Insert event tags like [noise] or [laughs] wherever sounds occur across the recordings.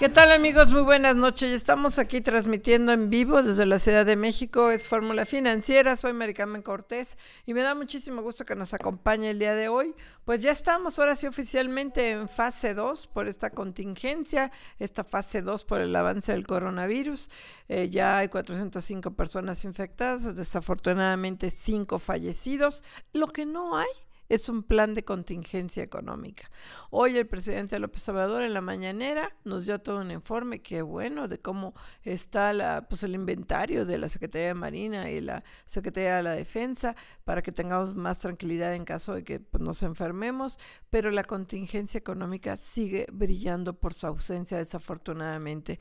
¿Qué tal amigos? Muy buenas noches. Estamos aquí transmitiendo en vivo desde la Ciudad de México. Es Fórmula Financiera. Soy Maricarmen Cortés y me da muchísimo gusto que nos acompañe el día de hoy. Pues ya estamos ahora sí oficialmente en fase 2 por esta contingencia, esta fase 2 por el avance del coronavirus. Eh, ya hay 405 personas infectadas, desafortunadamente 5 fallecidos. Lo que no hay es un plan de contingencia económica. Hoy el presidente López Obrador en la mañanera nos dio todo un informe, qué bueno, de cómo está la, pues el inventario de la Secretaría de Marina y la Secretaría de la Defensa para que tengamos más tranquilidad en caso de que pues, nos enfermemos, pero la contingencia económica sigue brillando por su ausencia desafortunadamente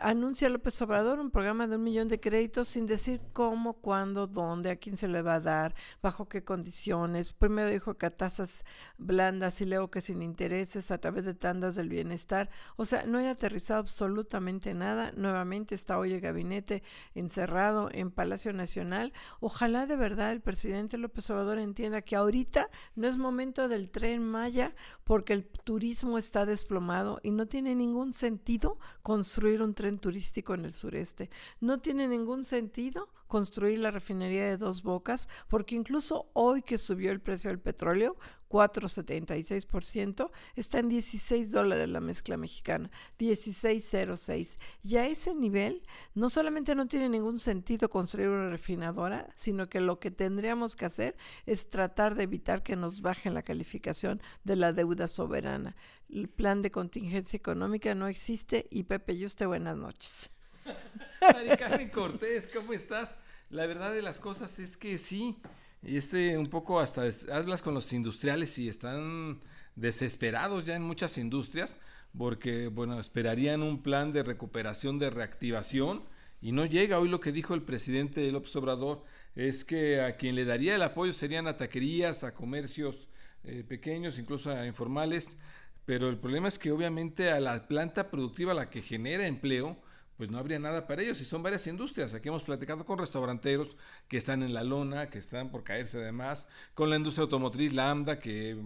anuncia López Obrador un programa de un millón de créditos sin decir cómo, cuándo, dónde, a quién se le va a dar, bajo qué condiciones. Primero dijo que a tasas blandas y luego que sin intereses a través de tandas del bienestar. O sea, no hay aterrizado absolutamente nada. Nuevamente está hoy el gabinete encerrado en Palacio Nacional. Ojalá de verdad el presidente López Obrador entienda que ahorita no es momento del tren Maya porque el turismo está desplomado y no tiene ningún sentido construir un tren turístico en el sureste. No tiene ningún sentido construir la refinería de dos bocas, porque incluso hoy que subió el precio del petróleo, 4,76%, está en 16 dólares la mezcla mexicana, 16,06. Y a ese nivel, no solamente no tiene ningún sentido construir una refinadora, sino que lo que tendríamos que hacer es tratar de evitar que nos bajen la calificación de la deuda soberana. El plan de contingencia económica no existe y Pepe y usted buenas noches. [laughs] Mari Cortés, ¿cómo estás? La verdad de las cosas es que sí, y este un poco hasta hablas con los industriales y están desesperados ya en muchas industrias porque bueno, esperarían un plan de recuperación, de reactivación y no llega. Hoy lo que dijo el presidente López Obrador es que a quien le daría el apoyo serían a taquerías, a comercios eh, pequeños, incluso a informales, pero el problema es que obviamente a la planta productiva, la que genera empleo, pues no habría nada para ellos. Y son varias industrias. Aquí hemos platicado con restauranteros que están en la lona, que están por caerse además, con la industria automotriz Lambda, que,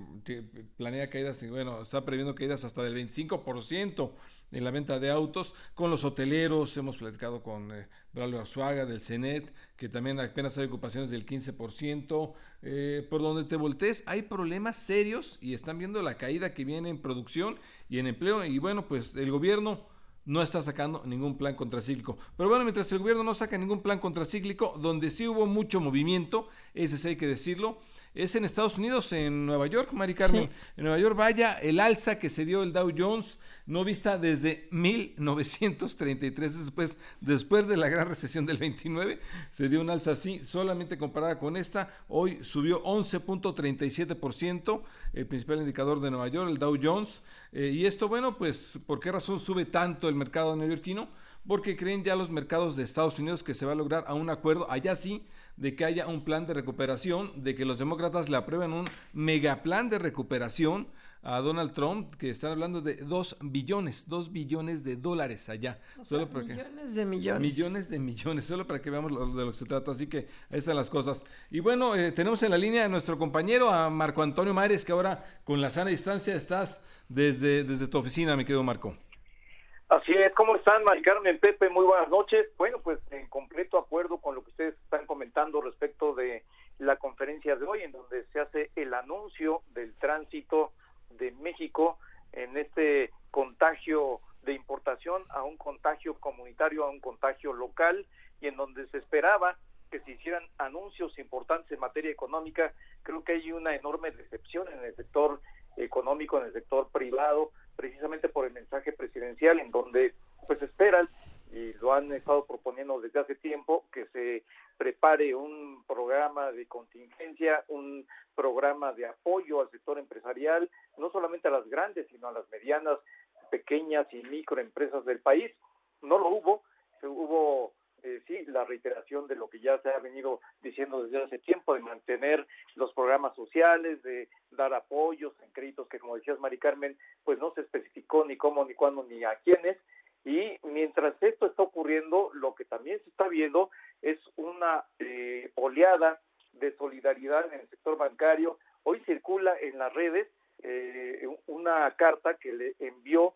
planea caídas, bueno, está previendo caídas hasta del 25% en la venta de autos, con los hoteleros, hemos platicado con eh, Braulio Arzuaga del CENET, que también apenas hay ocupaciones del 15%, eh, por donde te voltees, hay problemas serios y están viendo la caída que viene en producción y en empleo, y bueno, pues el gobierno no está sacando ningún plan contracíclico. Pero bueno, mientras el gobierno no saca ningún plan contracíclico, donde sí hubo mucho movimiento, ese hay que decirlo, es en Estados Unidos, en Nueva York, Mari Carmen. En Nueva York, vaya, el alza que se dio el Dow Jones, no vista desde 1933, después, después de la gran recesión del 29, se dio un alza así, solamente comparada con esta, hoy subió 11.37%, el principal indicador de Nueva York, el Dow Jones. Eh, y esto, bueno, pues, ¿por qué razón sube tanto el mercado neoyorquino? Porque creen ya los mercados de Estados Unidos que se va a lograr a un acuerdo, allá sí, de que haya un plan de recuperación, de que los demócratas le aprueben un megaplan de recuperación a Donald Trump, que están hablando de 2 billones, 2 billones de dólares allá. solo millones de millones. Millones de millones, solo para que veamos lo, de lo que se trata. Así que ahí están las cosas. Y bueno, eh, tenemos en la línea a nuestro compañero, a Marco Antonio Mares, que ahora con la sana distancia estás desde, desde tu oficina, mi querido Marco. Así es, ¿cómo están, Mari Carmen, Pepe? Muy buenas noches. Bueno, pues en completo acuerdo con lo que ustedes están comentando respecto de la conferencia de hoy, en donde se hace el anuncio del tránsito de México en este contagio de importación a un contagio comunitario, a un contagio local, y en donde se esperaba que se hicieran anuncios importantes en materia económica. Creo que hay una enorme decepción en el sector económico, en el sector privado, precisamente por el mensaje presidencial en donde pues esperan y lo han estado proponiendo desde hace tiempo que se prepare un programa de contingencia, un programa de apoyo al sector empresarial, no solamente a las grandes, sino a las medianas, pequeñas y microempresas del país. No lo hubo, hubo eh, sí, la reiteración de lo que ya se ha venido diciendo desde hace tiempo, de mantener los programas sociales, de dar apoyos en créditos que, como decías, Mari Carmen, pues no se especificó ni cómo, ni cuándo, ni a quiénes. Y mientras esto está ocurriendo, lo que también se está viendo es una eh, oleada de solidaridad en el sector bancario. Hoy circula en las redes eh, una carta que le envió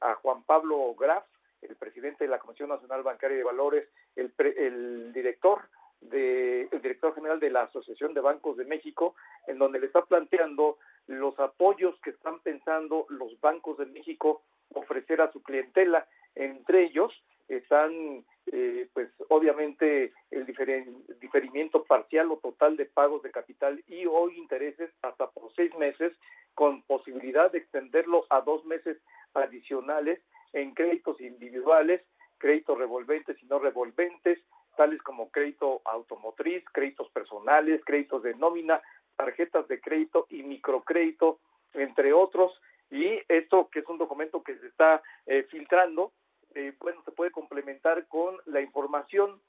a Juan Pablo Graf, el presidente de la Comisión Nacional Bancaria de Valores, el, el director de, el director general de la Asociación de Bancos de México, en donde le está planteando los apoyos que están pensando los bancos de México ofrecer a su clientela. Entre ellos están, eh, pues obviamente, el diferimiento parcial o total de pagos de capital y o intereses hasta por seis meses, con posibilidad de extenderlo a dos meses adicionales en créditos individuales, créditos revolventes y no revolventes, tales como crédito automotriz, créditos personales, créditos de nómina, tarjetas de crédito y microcrédito, entre otros. Y esto, que es un documento que se está eh, filtrando, eh, bueno, se puede complementar con la información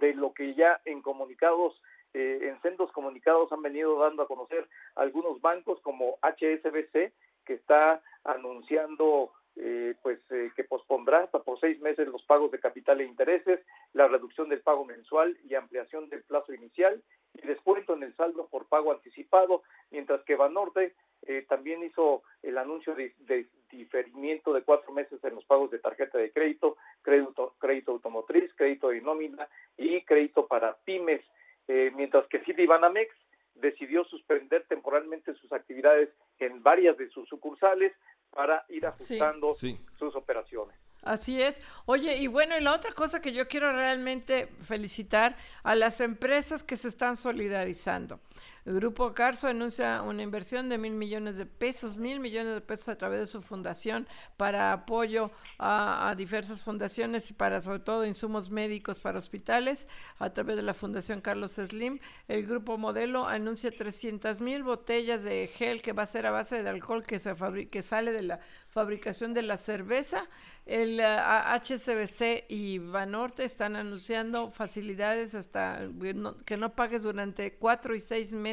de lo que ya en comunicados, eh, en sendos comunicados han venido dando a conocer algunos bancos como HSBC, que está anunciando eh, pues eh, que pospondrá hasta por seis meses los pagos de capital e intereses, la reducción del pago mensual y ampliación del plazo inicial y descuento en el saldo por pago anticipado, mientras que Banorte eh, también hizo el anuncio de, diferimiento de cuatro meses en los pagos de tarjeta de crédito, crédito, crédito automotriz, crédito de nómina y crédito para pymes, mientras que Citibanamex decidió suspender temporalmente sus actividades en varias de sus sucursales para ir ajustando. Así es. Oye, y bueno, y la otra cosa que yo quiero realmente felicitar a las empresas que se están solidarizando. El Grupo Carso anuncia una inversión de mil millones de pesos, mil millones de pesos a través de su fundación para apoyo a, diversas fundaciones y para sobre todo insumos médicos para hospitales a través de la Fundación Carlos Slim. El Grupo Modelo anuncia 300 mil botellas de gel que va a ser a base de alcohol que, se que sale de la fabricación de la cerveza. El HCBC eh, y Banorte están anunciando facilidades hasta que no pagues durante cuatro y seis meses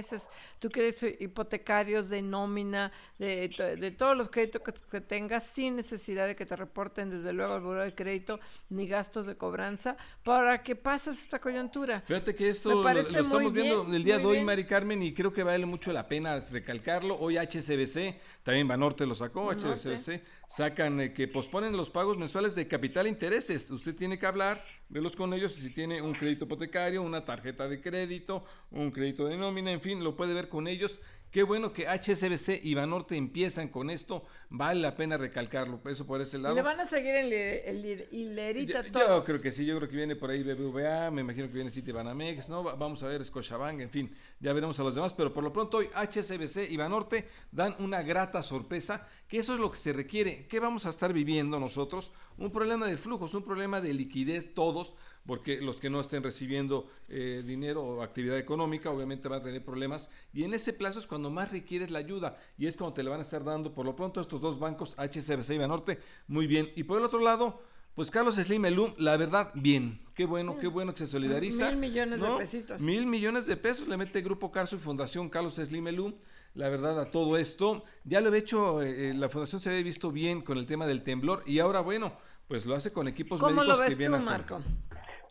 tú quieres hipotecarios de nómina, de, de todos los créditos que, tengas, sin necesidad de que te reporten desde luego al buro de crédito ni gastos de cobranza, para que pases esta coyuntura. Fíjate que esto lo, estamos viendo el día de hoy, Mari Carmen, y creo que vale mucho la pena recalcarlo. Hoy HCBC, también Banorte lo sacó, HCBC, sacan eh, que posponen los pagos mensuales de capital e intereses. Usted tiene que hablar velos con ellos si tiene un crédito hipotecario, una tarjeta de crédito, un crédito de nómina, en fin, lo puede ver con ellos Qué bueno que HSBC y Banorte empiezan con esto, vale la pena recalcarlo, eso por ese lado. le van a seguir el, el, hilerita todos? Yo creo que sí, yo creo que viene por ahí BBVA, me imagino que viene Citibanamex, ¿no? Vamos a ver Scotiabank, en fin, ya veremos a los demás, pero por lo pronto hoy HSBC y Banorte dan una grata sorpresa, que eso es lo que se requiere. ¿Qué vamos a estar viviendo nosotros? Un problema de flujos, un problema de liquidez todos, porque los que no estén recibiendo eh, dinero o actividad económica obviamente van a tener problemas y en ese plazo es cuando más requieres la ayuda y es cuando te la van a estar dando por lo pronto estos dos bancos HSBC y Banorte muy bien y por el otro lado pues Carlos Slim Elum, la verdad, bien. Qué bueno, qué bueno que se solidariza. Mil millones de pesitos. Mil millones de pesos le mete Grupo Carso y Fundación Carlos Slim Elum, la verdad, a todo esto. Ya lo he hecho, eh, eh, la fundación se había visto bien con el tema del temblor y ahora, bueno, pues lo hace con equipos ¿Cómo médicos lo ves que vienen tú, Marco?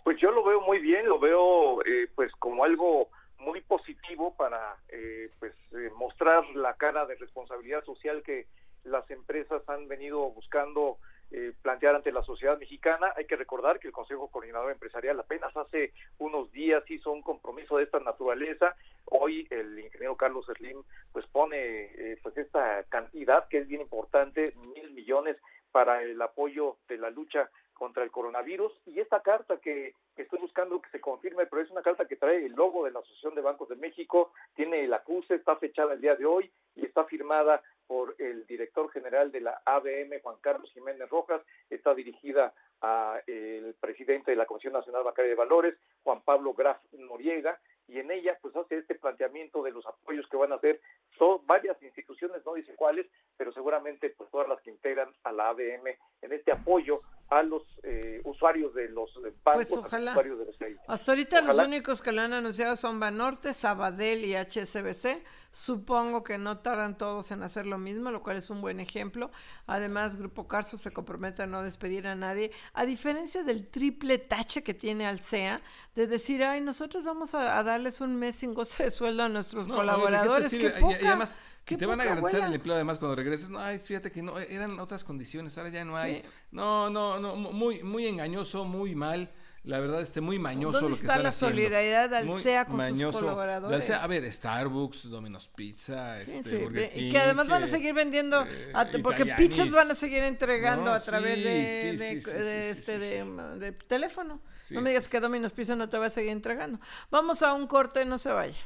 Pues yo lo veo muy bien, lo veo eh, pues como algo muy positivo para eh, pues eh, mostrar la cara de responsabilidad social que las empresas han venido buscando plantear ante la sociedad mexicana. Hay que recordar que el Consejo Coordinador Empresarial apenas hace unos días hizo un compromiso de esta naturaleza. Hoy el ingeniero Carlos Slim pues pone pues esta cantidad que es bien importante, mil millones para el apoyo de la lucha contra el coronavirus y esta carta que, estoy buscando que se confirme, pero es una carta que trae el logo de la Asociación de Bancos de México, tiene el acuse, está fechada el día de hoy y está firmada por el director general de la ABM, Juan Carlos Jiménez Rojas, está dirigida a el presidente de la Comisión Nacional Bancaria de Valores, Juan Pablo Graf Noriega, y en ella pues hace este planteamiento de los apoyos que van a hacer son varias instituciones, no dice cuáles, pero seguramente pues todas las que integran a la ABM en este apoyo a los eh, usuarios de los bancos, pues ojalá. usuarios de los Hasta ahorita los únicos que lo han anunciado son Banorte, Sabadell y HSBC. Supongo que no tardan todos en hacer lo mismo, lo cual es un buen ejemplo. Además, Grupo Carso se compromete a no despedir a nadie, a diferencia del triple tache que tiene Alsea, de decir, ay, nosotros vamos a, darles un mes sin goce de sueldo a nuestros colaboradores. y, además, que te van a garantizar el empleo además cuando regreses. No, ay, fíjate que no, eran otras condiciones, ahora ya no hay. No, no, no, muy, muy engañoso, muy mal la verdad, este muy mañoso lo que está la solidaridad SEA con sus colaboradores? a ver, Starbucks, Domino's Pizza, este, Burger King, y que además van a seguir vendiendo, eh, porque pizzas van a seguir entregando a través de, de, este, de, teléfono. no me digas que Domino's Pizza no te va a seguir entregando. Vamos a un corte, no se vaya.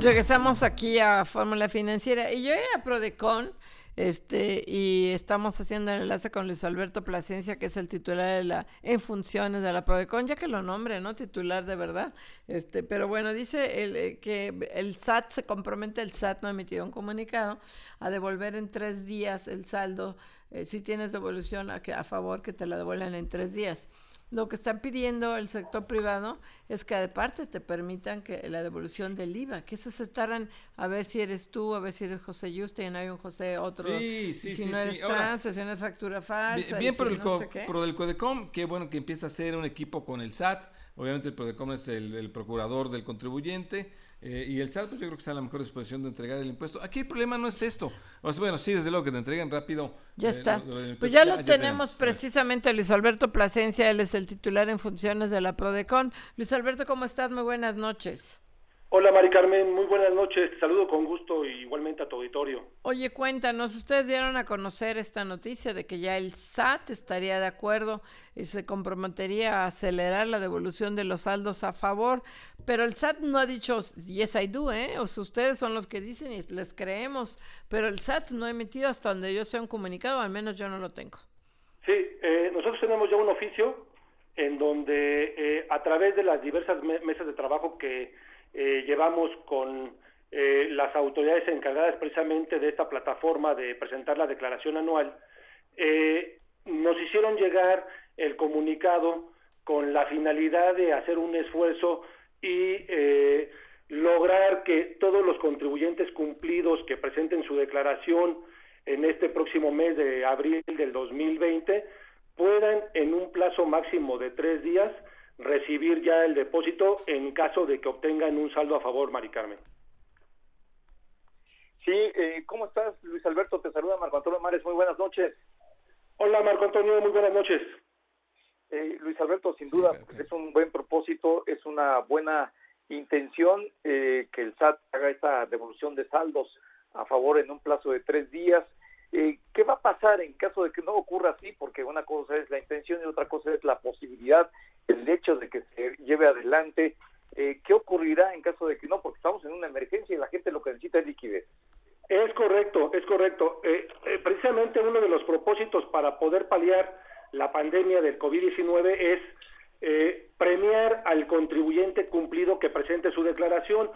Regresamos aquí a Fórmula Financiera y yo era Prodecon este, y estamos haciendo el enlace con Luis Alberto Plasencia, que es el titular de la, en funciones de la Prodecon, ya que lo nombre, ¿no? Titular de verdad. Este, pero bueno, dice el, eh, que el SAT se compromete, el SAT no ha emitido un comunicado, a devolver en tres días el saldo, eh, si tienes devolución a, que, a favor, que te la devuelvan en tres días. Lo que están pidiendo el sector privado es que aparte te permitan que la devolución del IVA, que se aceptaran a ver si eres tú, a ver si eres José Yuste y no hay un José otro. Sí, sí, si no eres trans, si no es factura falsa. Bien, por, el del Codecom, qué bueno que empieza a ser un equipo con el SAT. Obviamente el Codecom es el procurador del contribuyente eh, y el SAT, pues yo creo que está en la mejor disposición de entregar el impuesto. Aquí el problema no es esto. bueno, sí, desde luego que te entreguen rápido. Ya eh, está. pues ya, lo tenemos precisamente Luis Alberto Plasencia, él es el titular en funciones de la Prodecon. Luis Alberto, ¿cómo estás? Muy buenas noches. Hola Mari Carmen, muy buenas noches. Te saludo con gusto y igualmente a tu auditorio. Oye, cuéntanos, ustedes dieron a conocer esta noticia de que ya el SAT estaría de acuerdo y se comprometería a acelerar la devolución de los saldos a favor, pero el SAT no ha dicho yes I do, ¿eh? O sea, ustedes son los que dicen y les creemos, pero el SAT no ha emitido hasta donde yo sea un comunicado, al menos yo no lo tengo. Sí, eh, nosotros tenemos ya un oficio en donde eh, a través de las diversas mesas de trabajo que eh, llevamos con eh, las autoridades encargadas precisamente de esta plataforma de presentar la declaración anual, eh, nos hicieron llegar el comunicado con la finalidad de hacer un esfuerzo y lograr que todos los contribuyentes cumplidos que presenten su declaración en este próximo mes de abril del 2020 puedan en un plazo máximo de tres días recibir ya el depósito en caso de que obtengan un saldo a favor, Mari Carmen. Sí, eh, ¿cómo estás, Luis Alberto? Te saluda Marco Antonio Mares. Muy buenas noches. Hola, Marco Antonio. Muy buenas noches. Eh, Luis Alberto, sin duda, es un buen propósito, es una buena intención eh, que el SAT haga esta devolución de saldos a favor en un plazo de tres días. Eh, ¿Qué va a pasar en caso de que no ocurra así? Porque una cosa es la intención y otra cosa es la posibilidad, el hecho de que se lleve adelante. Eh, ¿Qué ocurrirá en caso de que no? Porque estamos en una emergencia y la gente lo que necesita es liquidez. Es correcto, es correcto. Eh, precisamente uno de los propósitos para poder paliar la pandemia del COVID-19 es premiar al contribuyente cumplido que presente su declaración.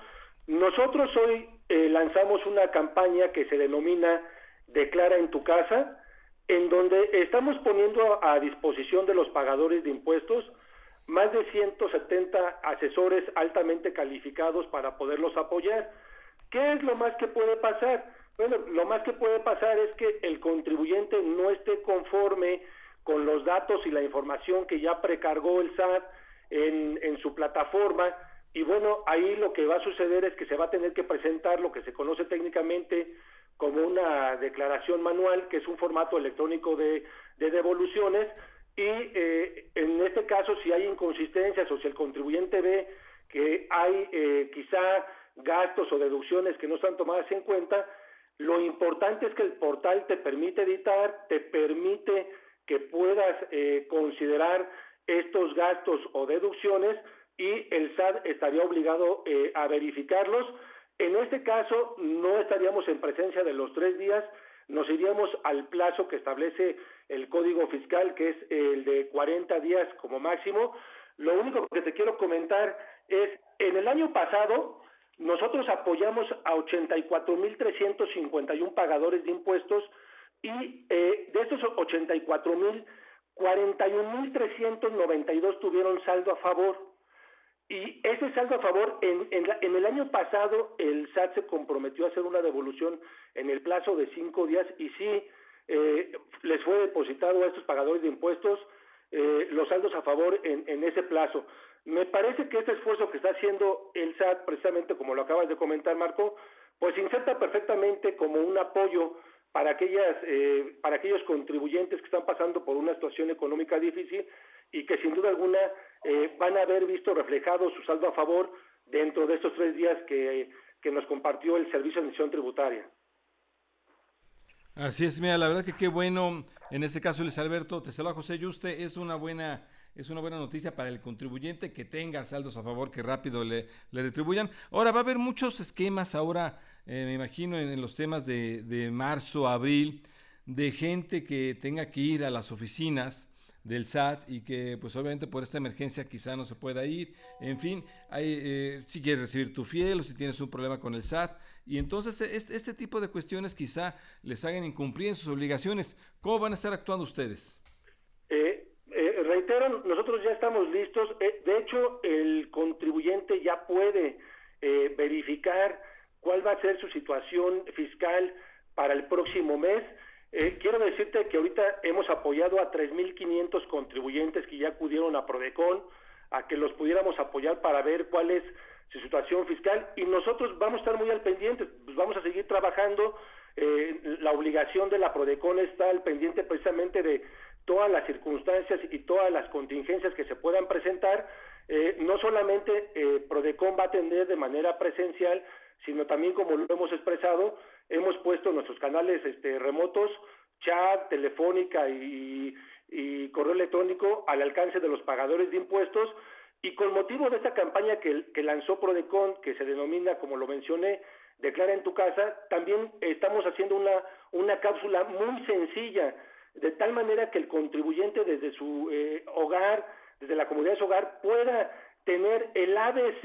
Nosotros hoy lanzamos una campaña que se denomina declara en tu casa, en donde estamos poniendo a disposición de los pagadores de impuestos más de 170 asesores altamente calificados para poderlos apoyar. ¿Qué es lo más que puede pasar? Bueno, lo más que puede pasar es que el contribuyente no esté conforme con los datos y la información que ya precargó el SAT en, en su plataforma y bueno, ahí lo que va a suceder es que se va a tener que presentar lo que se conoce técnicamente como una declaración manual, que es un formato electrónico de, devoluciones, y eh, en este caso si hay inconsistencias o si el contribuyente ve que hay eh, quizá gastos o deducciones que no están tomadas en cuenta, Lo importante es que el portal te permite editar, te permite que puedas eh, considerar estos gastos o deducciones y el SAT estaría obligado eh, a verificarlos. En este caso, no estaríamos en presencia de los tres días, nos iríamos al plazo que establece el Código Fiscal, que es el de 40 días como máximo. Lo único que te quiero comentar es, en el año pasado, nosotros apoyamos a 84.351 pagadores de impuestos y eh, de estos 84.000, 41.392 tuvieron saldo a favor. Y ese saldo a favor, en, en, el año pasado el SAT se comprometió a hacer una devolución en el plazo de cinco días y sí eh, les fue depositado a estos pagadores de impuestos eh, los saldos a favor en, en ese plazo. Me parece que este esfuerzo que está haciendo el SAT, precisamente como lo acabas de comentar, Marco, pues inserta perfectamente como un apoyo para aquellas eh, para aquellos contribuyentes que están pasando por una situación económica difícil y que sin duda alguna eh, van a haber visto reflejado su saldo a favor dentro de estos tres días que, que nos compartió el Servicio de Admisión Tributaria. Así es, mira, la verdad que qué bueno, en este caso Luis Alberto, te saluda José Yuste, es una buena es una buena noticia para el contribuyente que tenga saldos a favor, que rápido le, le retribuyan. Ahora va a haber muchos esquemas ahora eh, me imagino en, los temas de, de, marzo, abril, de gente que tenga que ir a las oficinas del SAT y que pues obviamente por esta emergencia quizá no se pueda ir, en fin, hay, eh, si quieres recibir tu fiel o si tienes un problema con el SAT, y entonces este, este tipo de cuestiones quizá les hagan incumplir sus obligaciones. ¿Cómo van a estar actuando ustedes? Eh, eh, reitero, nosotros ya estamos listos, de hecho el contribuyente ya puede verificar cuál va a ser su situación fiscal para el próximo mes. Eh, quiero decirte que ahorita hemos apoyado a 3.500 contribuyentes que ya acudieron a Prodecon, a que los pudiéramos apoyar para ver cuál es su situación fiscal y nosotros vamos a estar muy al pendiente, pues vamos a seguir trabajando. Eh, la obligación de la Prodecon está al pendiente precisamente de todas las circunstancias y todas las contingencias que se puedan presentar. Eh, no solamente Prodecon va a atender de manera presencial, sino también como lo hemos expresado, hemos puesto nuestros canales este, remotos, chat, telefónica y, correo electrónico al alcance de los pagadores de impuestos. Y con motivo de esta campaña que, que lanzó Prodecon, que se denomina, como lo mencioné, Declara en tu casa, también estamos haciendo una, una cápsula muy sencilla, de tal manera que el contribuyente desde su eh, hogar, desde la comunidad de su hogar, pueda tener el ABC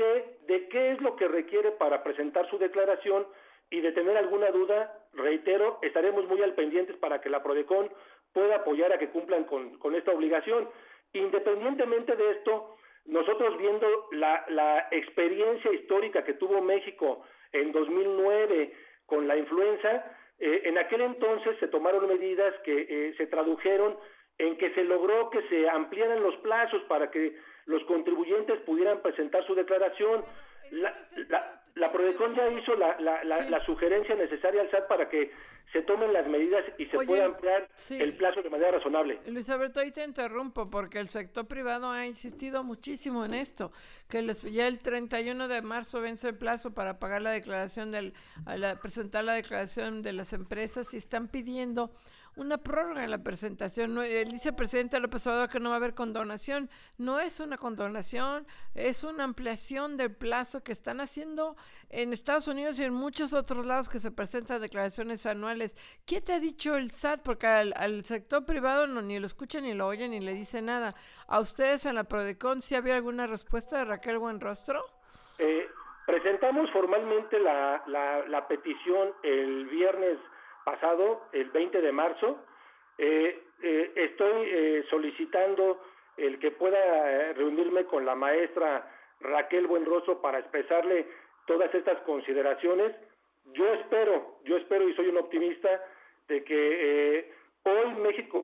de qué es lo que requiere para presentar su declaración y de tener alguna duda, reitero, estaremos muy al pendientes para que la Prodecon pueda apoyar a que cumplan con, con esta obligación. Independientemente de esto, nosotros viendo la, la experiencia histórica que tuvo México en 2009 con la influenza, eh, en aquel entonces se tomaron medidas que eh, se tradujeron en que se logró que se ampliaran los plazos para que los contribuyentes pudieran presentar su declaración. La, la, la Prodecon ya hizo la, la, sugerencia necesaria al SAT para que se tomen las medidas y se pueda ampliar el plazo de manera razonable. Luis Alberto, ahí te interrumpo porque el sector privado ha insistido muchísimo en esto, que les, ya el 31 de marzo vence el plazo para pagar la declaración del, presentar la declaración de las empresas y están pidiendo una prórroga en la presentación. No, el vicepresidente López Obrador que no va a haber condonación. No es una condonación, es una ampliación del plazo que están haciendo en Estados Unidos y en muchos otros lados que se presentan declaraciones anuales. ¿Qué te ha dicho el SAT? Porque al, sector privado no, ni lo escucha, ni lo oye, ni le dice nada. ¿A ustedes en la Prodecon si había alguna respuesta de Raquel Buenrostro? Eh, presentamos formalmente la, la petición el viernes pasado, el 20 de marzo. Eh, eh, estoy eh, solicitando el que pueda reunirme con la maestra Raquel Buenroso para expresarle todas estas consideraciones. Yo espero, yo espero y soy un optimista de que hoy México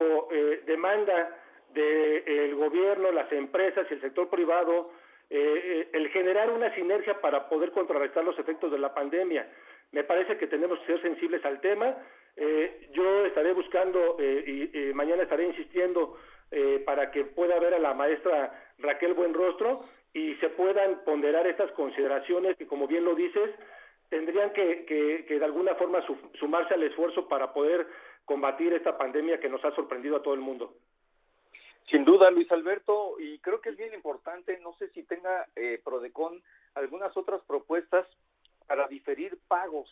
demanda del gobierno, las empresas y el sector privado el generar una sinergia para poder contrarrestar los efectos de la pandemia. Me parece que tenemos que ser sensibles al tema. Eh, yo estaré buscando eh, y mañana estaré insistiendo eh, para que pueda ver a la maestra Raquel Buenrostro y se puedan ponderar estas consideraciones que, como bien lo dices, tendrían que, que, de alguna forma sumarse al esfuerzo para poder combatir esta pandemia que nos ha sorprendido a todo el mundo. Sin duda, Luis Alberto, y creo que es bien importante, no sé si tenga eh, Prodecon algunas otras propuestas para diferir pagos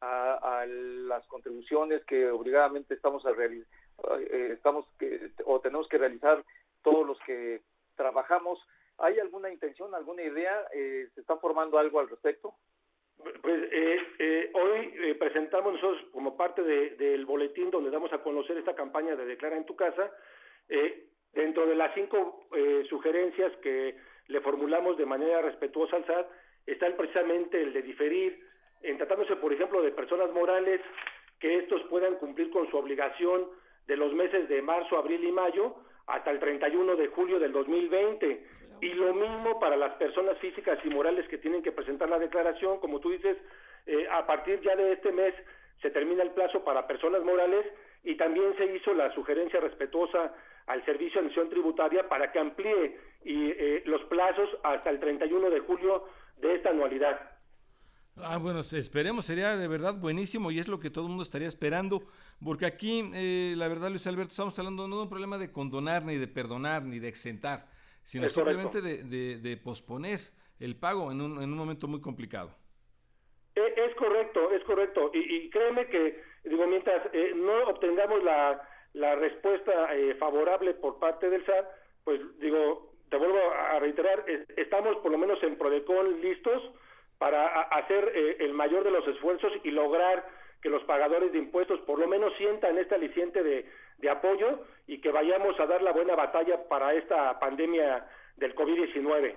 a, las contribuciones que obligadamente estamos a realizar, eh, estamos que, o tenemos que realizar todos los que trabajamos. ¿Hay alguna intención, alguna idea? Eh, ¿Se está formando algo al respecto? Pues eh, eh, hoy eh, presentamos nosotros como parte del boletín donde damos a conocer esta campaña de Declara en tu casa, dentro de las cinco sugerencias que le formulamos de manera respetuosa al SAT, está precisamente el de diferir, en tratándose por ejemplo de personas morales, que estos puedan cumplir con su obligación de los meses de marzo, abril y mayo hasta el 31 de julio del 2020 y lo mismo para las personas físicas y morales que tienen que presentar la declaración, como tú dices, eh, a partir ya de este mes se termina el plazo para personas morales y también se hizo la sugerencia respetuosa al Servicio de Admisión Tributaria para que amplíe y, eh, los plazos hasta el 31 de julio de esta anualidad. Ah, bueno, esperemos, sería de verdad buenísimo y es lo que todo el mundo estaría esperando, porque aquí, eh, la verdad, Luis Alberto, estamos hablando no de un problema de condonar, ni de perdonar, ni de exentar, sino simplemente de, posponer el pago en un, en un momento muy complicado. E, es correcto, es correcto. Y, créeme que, digo, mientras eh, no obtengamos la, la respuesta eh, favorable por parte del SAT, pues digo, te vuelvo a reiterar, estamos por lo menos en Prodecon listos para hacer eh, el mayor de los esfuerzos y lograr que los pagadores de impuestos por lo menos sientan este aliciente de, de apoyo y que vayamos a dar la buena batalla para esta pandemia del COVID-19.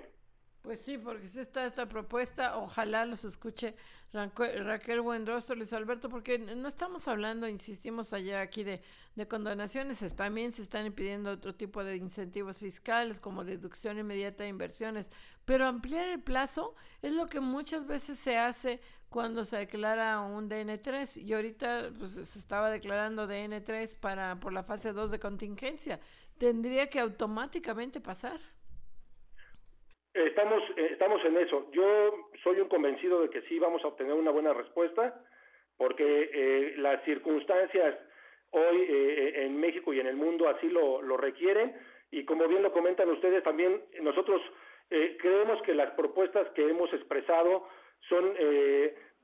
Pues sí, porque si está esta propuesta, ojalá los escuche Raquel Buenrostro, Luis Alberto, porque no estamos hablando, insistimos ayer aquí, de, de condonaciones, también se están impidiendo otro tipo de incentivos fiscales como deducción inmediata de inversiones, pero ampliar el plazo es lo que muchas veces se hace cuando se declara un DN3 y ahorita pues, se estaba declarando DN3 para, por la fase 2 de contingencia. Tendría que automáticamente pasar. Estamos, eh, estamos en eso. Yo soy un convencido de que sí vamos a obtener una buena respuesta, porque eh, las circunstancias hoy eh, en México y en el mundo así lo, lo requieren, y como bien lo comentan ustedes, también nosotros creemos que las propuestas que hemos expresado son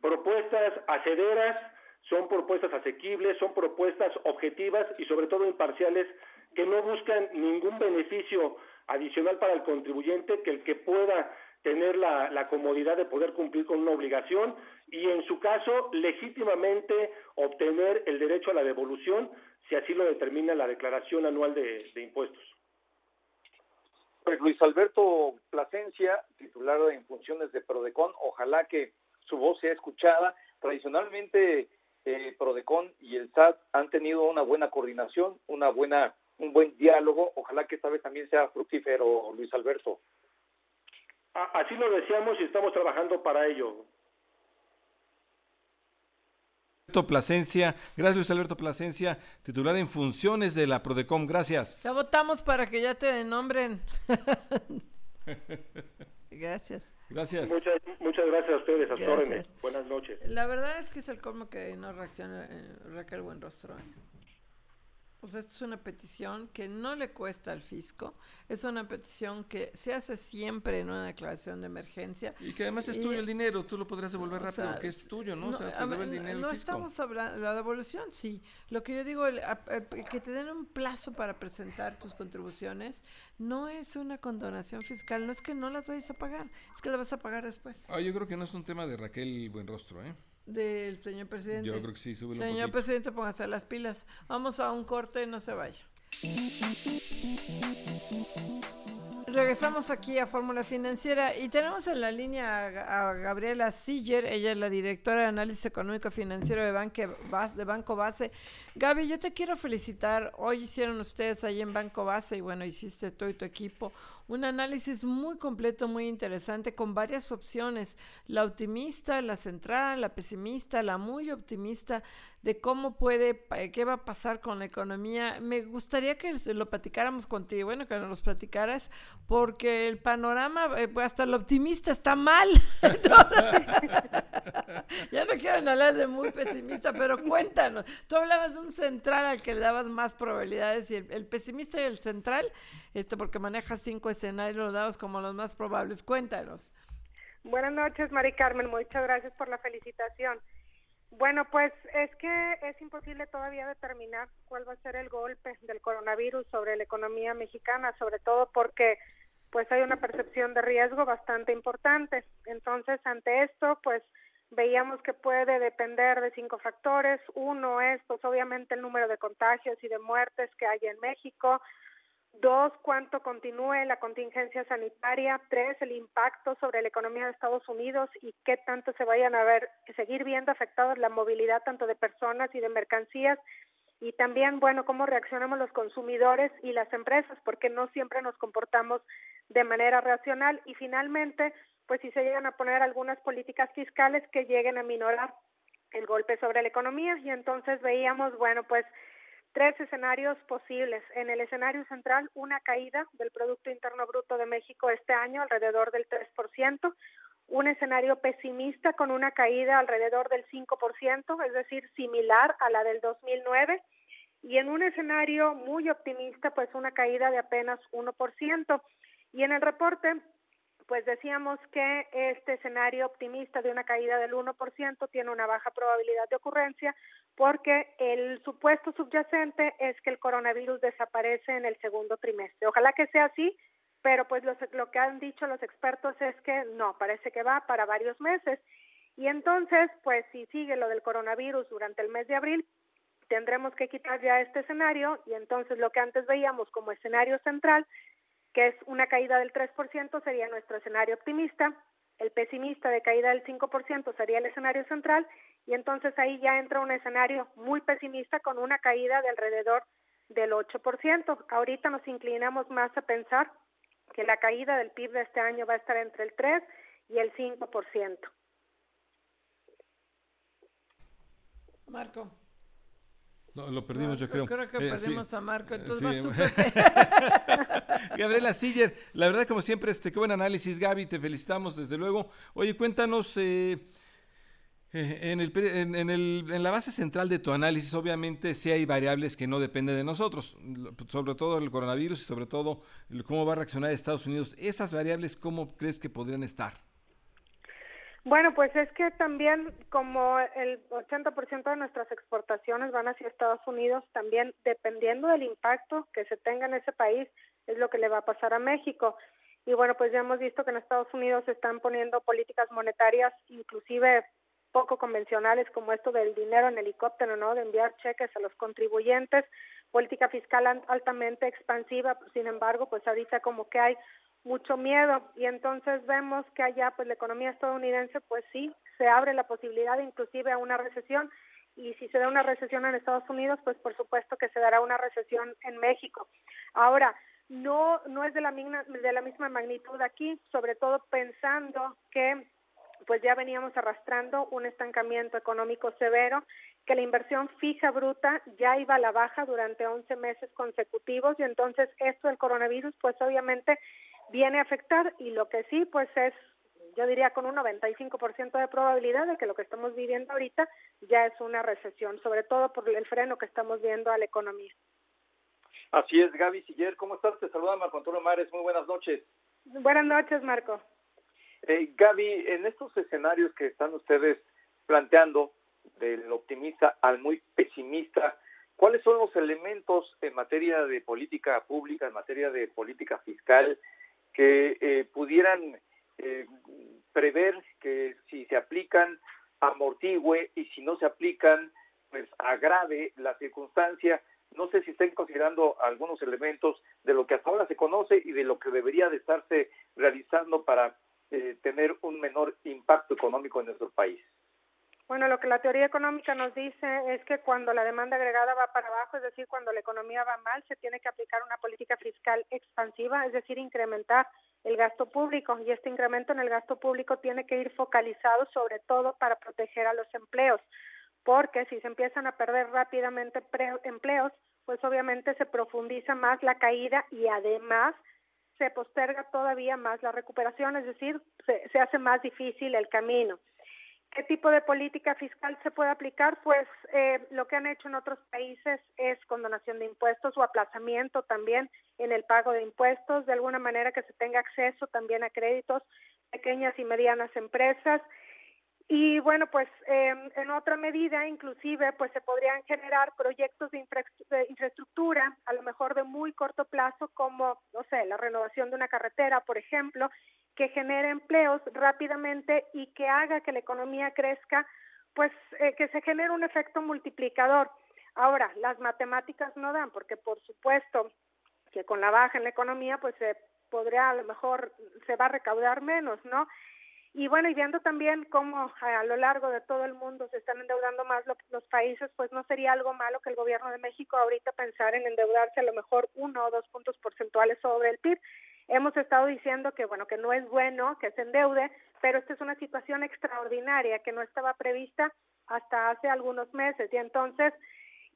propuestas acederas, son propuestas asequibles, son propuestas objetivas y sobre todo imparciales que no buscan ningún beneficio adicional para el contribuyente que el que pueda tener la, comodidad de poder cumplir con una obligación y en su caso legítimamente obtener el derecho a la devolución si así lo determina la declaración anual de, impuestos. Pues Luis Alberto Plasencia, titular en funciones de Prodecon, ojalá que su voz sea escuchada. Tradicionalmente eh, Prodecon y el SAT han tenido una buena coordinación, una buena un buen diálogo. Ojalá que esta vez también sea fructífero, Luis Alberto. Así lo deseamos y estamos trabajando para ello. Plasencia, gracias Luis Alberto Plasencia, titular en funciones de la Prodecom, gracias. Ya votamos para que ya te nombren. [laughs] gracias. Gracias. Muchas, muchas gracias a ustedes, a Buenas noches. La verdad es que es el colmo que no reacciona eh, Raquel Buenrostro. Pues esto es una petición que no le cuesta al fisco, es una petición que se hace siempre en una declaración de emergencia. Y que además es tuyo el dinero, tú lo podrás devolver rápido, que es tuyo, ¿no? No, o sea, te el dinero no estamos hablando, la devolución sí. Lo que yo digo, el, que te den un plazo para presentar tus contribuciones, no es una condonación fiscal, no es que no las vayas a pagar, es que las vas a pagar después. Ah, yo creo que no es un tema de Raquel Buenrostro, ¿eh? Del señor presidente. Yo creo que sí, sube Señor presidente, póngase las pilas. Vamos a un corte, no se vaya. Regresamos aquí a Fórmula Financiera y tenemos en la línea a, Gabriela Siller, ella es la directora de análisis económico financiero de, de Banco Base. Gaby, yo te quiero felicitar. Hoy hicieron ustedes ahí en Banco Base y bueno, hiciste tú y tu equipo un análisis muy completo, muy interesante, con varias opciones, la optimista, la central, la pesimista, la muy optimista, de cómo puede, qué va a pasar con la economía. Me gustaría que lo platicáramos contigo, bueno, que nos los platicaras, porque el panorama, eh, hasta el optimista está mal. [laughs] [laughs] ya no quiero hablar de muy pesimista, pero cuéntanos. Tú hablabas de un central al que le dabas más probabilidades y el, pesimista y el central, esto porque maneja cinco escenarios, dabas como los más probables. Cuéntanos. Buenas noches, Mari Carmen. Muchas gracias por la felicitación. Bueno, pues es que es imposible todavía determinar cuál va a ser el golpe del coronavirus sobre la economía mexicana, sobre todo porque pues hay una percepción de riesgo bastante importante. Entonces, ante esto, pues veíamos que puede depender de cinco factores. Uno es, pues obviamente, el número de contagios y de muertes que hay en México. Dos, cuánto continúe la contingencia sanitaria. Tres, el impacto sobre la economía de Estados Unidos y qué tanto se vayan a ver, seguir viendo afectados la movilidad tanto de personas y de mercancías. Y también, bueno, cómo reaccionamos los consumidores y las empresas, porque no siempre nos comportamos de manera racional. Y finalmente, pues si se llegan a poner algunas políticas fiscales que lleguen a minorar el golpe sobre la economía. Y entonces veíamos, bueno, pues tres escenarios posibles. En el escenario central, una caída del Producto Interno Bruto de México este año alrededor del 3%, un escenario pesimista con una caída alrededor del 5%, es decir, similar a la del 2009, y en un escenario muy optimista, pues una caída de apenas 1%. Y en el reporte pues decíamos que este escenario optimista de una caída del 1% tiene una baja probabilidad de ocurrencia porque el supuesto subyacente es que el coronavirus desaparece en el segundo trimestre. Ojalá que sea así, pero pues lo que han dicho los expertos es que no, parece que va para varios meses. Y entonces, pues si sigue lo del coronavirus durante el mes de abril, tendremos que quitar ya este escenario y entonces lo que antes veíamos como escenario central que es una caída del 3%, sería nuestro escenario optimista, el pesimista de caída del 5% sería el escenario central, y entonces ahí ya entra un escenario muy pesimista con una caída de alrededor del 8%. Ahorita nos inclinamos más a pensar que la caída del PIB de este año va a estar entre el 3 y el 5%. Marco. No, lo perdimos, yo creo. Creo que eh, perdimos a Marco. Entonces vas tú, [laughs] Gabriela Siller, la verdad, como siempre, este, qué buen análisis, Gaby. Te felicitamos, desde luego. Oye, cuéntanos. Eh, eh, en, el, en, el, en, la base central de tu análisis, obviamente, sí hay variables que no dependen de nosotros, sobre todo el coronavirus y sobre todo cómo va a reaccionar Estados Unidos. ¿Esas variables cómo crees que podrían estar? Bueno, pues es que también como el 80% de nuestras exportaciones van hacia Estados Unidos, también dependiendo del impacto que se tenga en ese país, es lo que le va a pasar a México. Y bueno, pues ya hemos visto que en Estados Unidos se están poniendo políticas monetarias, inclusive poco convencionales, como esto del dinero en helicóptero, ¿no? De enviar cheques a los contribuyentes, política fiscal altamente expansiva, sin embargo, pues ahorita como que hay mucho miedo. Y entonces vemos que allá pues la economía estadounidense pues sí se abre la posibilidad inclusive a una recesión. Y si se da una recesión en Estados Unidos pues por supuesto que se dará una recesión en México. Ahora no no es de la misma de la misma magnitud aquí sobre todo pensando que pues ya veníamos arrastrando un estancamiento económico severo, que la inversión fija bruta ya iba a la baja durante 11 meses consecutivos y entonces esto del coronavirus pues obviamente viene a afectar y lo que sí, pues es, yo diría con un 95% de probabilidad de que lo que estamos viviendo ahorita ya es una recesión, sobre todo por el freno que estamos viendo a la economía. Así es, Gaby Siller, ¿cómo estás? Te saluda Marco Antonio Mares, muy buenas noches. Buenas noches, Marco. Eh, Gaby, en estos escenarios que están ustedes planteando, del optimista al muy pesimista, ¿cuáles son los elementos en materia de política pública, en materia de política fiscal, que eh, pudieran eh, prever que si se aplican amortigüe y si no se aplican pues agrave la circunstancia. No sé si estén considerando algunos elementos de lo que hasta ahora se conoce y de lo que debería de estarse realizando para eh, tener un menor impacto económico en nuestro país. Bueno, lo que la teoría económica nos dice es que cuando la demanda agregada va para abajo, es decir, cuando la economía va mal, se tiene que aplicar una política fiscal expansiva, es decir, incrementar el gasto público. Y este incremento en el gasto público tiene que ir focalizado sobre todo para proteger a los empleos, porque si se empiezan a perder rápidamente empleos, pues obviamente se profundiza más la caída y además se posterga todavía más la recuperación, es decir, se, se hace más difícil el camino. ¿Qué tipo de política fiscal se puede aplicar? Pues eh, lo que han hecho en otros países es condonación de impuestos o aplazamiento también en el pago de impuestos, de alguna manera que se tenga acceso también a créditos, pequeñas y medianas empresas. Y bueno, pues eh, en otra medida, inclusive, pues se podrían generar proyectos de, de, infraestructura, a lo mejor de muy corto plazo, como, no sé, la renovación de una carretera, por ejemplo, que genere empleos rápidamente y que haga que la economía crezca, pues eh, que se genere un efecto multiplicador. Ahora, las matemáticas no dan, porque por supuesto que con la baja en la economía, pues se podría a lo mejor se va a recaudar menos, ¿no? Y bueno, y viendo también cómo a lo largo de todo el mundo se están endeudando más los países, pues no sería algo malo que el gobierno de México ahorita pensar en endeudarse a lo mejor uno o dos puntos porcentuales sobre el PIB. Hemos estado diciendo que, bueno, que no es bueno que se endeude, pero esta es una situación extraordinaria que no estaba prevista hasta hace algunos meses. Y entonces,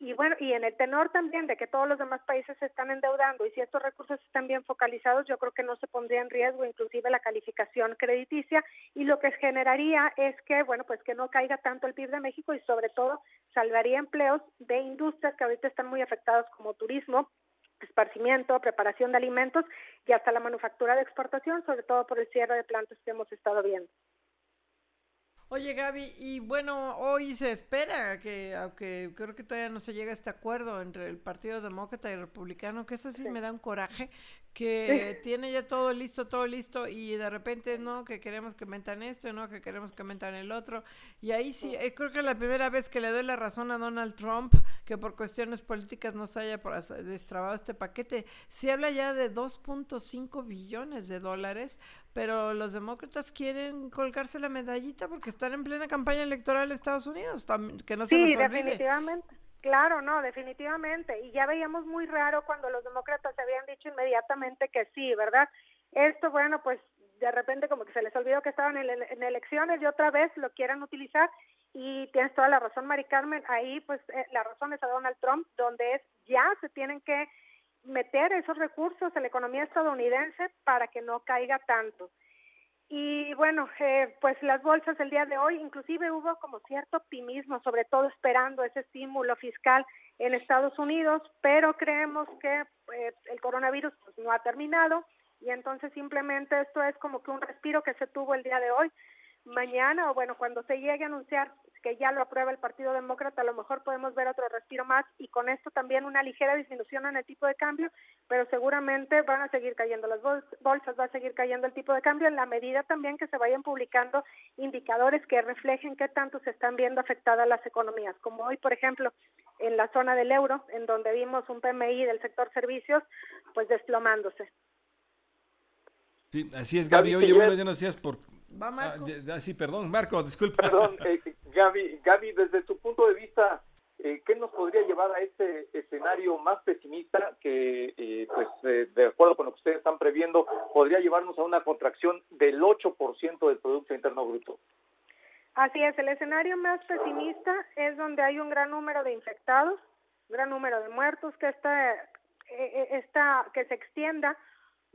y bueno, y en el tenor también de que todos los demás países se están endeudando y si estos recursos están bien focalizados, yo creo que no se pondría en riesgo inclusive la calificación crediticia y lo que generaría es que, bueno, pues que no caiga tanto el PIB de México y sobre todo salvaría empleos de industrias que ahorita están muy afectadas como turismo, esparcimiento, preparación de alimentos y hasta la manufactura de exportación, sobre todo por el cierre de plantas que hemos estado viendo. Oye Gaby, y bueno, hoy se espera que, aunque creo que todavía no se llega a este acuerdo entre el Partido Demócrata y el Republicano, que eso sí, me da un coraje, que tiene ya todo listo, todo listo, y de repente no, que queremos que mentan esto, no, que queremos que mentan el otro. Y ahí sí, eh, creo que es la primera vez que le doy la razón a Donald Trump, que por cuestiones políticas no se haya destrabado este paquete. Se habla ya de 2.5 billones de dólares pero los demócratas quieren colgarse la medallita porque están en plena campaña electoral en Estados Unidos, que no se sí, definitivamente. Claro, no, definitivamente. Y ya veíamos muy raro cuando los demócratas habían dicho inmediatamente que sí, ¿verdad? Esto, bueno, pues de repente como que se les olvidó que estaban en, en elecciones y otra vez lo quieran utilizar. Y tienes toda la razón, Mari Carmen. Ahí, pues, eh, la razón es a Donald Trump, donde es ya se tienen que meter esos recursos en la economía estadounidense para que no caiga tanto. Y bueno, eh, pues las bolsas el día de hoy, inclusive hubo como cierto optimismo, sobre todo esperando ese estímulo fiscal en Estados Unidos, pero creemos que eh, el coronavirus pues, no ha terminado y entonces simplemente esto es como que un respiro que se tuvo el día de hoy. Mañana o bueno, cuando se llegue a anunciar que ya lo aprueba el Partido Demócrata, a lo mejor podemos ver otro respiro más y con esto también una ligera disminución en el tipo de cambio, pero seguramente van a seguir cayendo las bolsas, va a seguir cayendo el tipo de cambio en la medida también que se vayan publicando indicadores que reflejen qué tanto se están viendo afectadas las economías, como hoy, por ejemplo, en la zona del euro, en donde vimos un PMI del sector servicios, pues desplomándose. Sí, así es, Gaby. Oye, bueno, ya no seas por... Va, Marco. Ah, sí, perdón, Marco, disculpa. Perdón, [laughs] eh, Gaby, Gaby, desde tu punto de vista, eh, ¿qué nos podría llevar a este escenario más pesimista que, eh, pues, eh, de acuerdo con lo que ustedes están previendo, podría llevarnos a una contracción del 8% del Producto Interno Bruto? Así es, el escenario más pesimista es donde hay un gran número de infectados, un gran número de muertos, que, está, está, que se extienda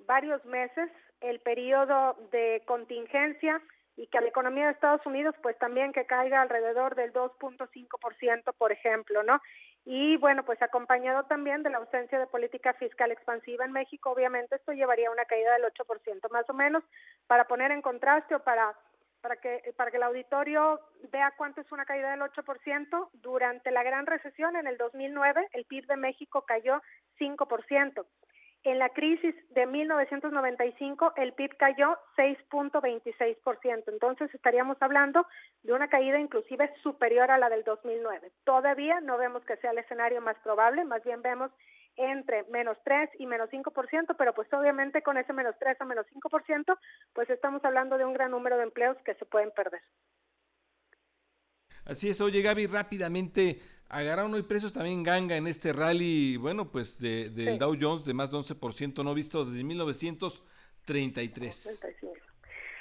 varios meses el periodo de contingencia y que la economía de Estados Unidos pues también que caiga alrededor del 2.5%, por ejemplo, ¿no? Y bueno, pues acompañado también de la ausencia de política fiscal expansiva en México, obviamente esto llevaría a una caída del 8% más o menos para poner en contraste o para para que para que el auditorio vea cuánto es una caída del 8%, durante la gran recesión en el 2009 el PIB de México cayó 5%. En la crisis de 1995 el PIB cayó 6.26%, entonces estaríamos hablando de una caída inclusive superior a la del 2009. Todavía no vemos que sea el escenario más probable, más bien vemos entre menos 3 y menos 5%, pero pues obviamente con ese menos 3 a menos 5%, pues estamos hablando de un gran número de empleos que se pueden perder. Así es, oye Gaby, rápidamente, agarraron hoy precios también ganga en este rally, bueno, pues de, del Dow Jones de más de 11%, no visto desde 1933.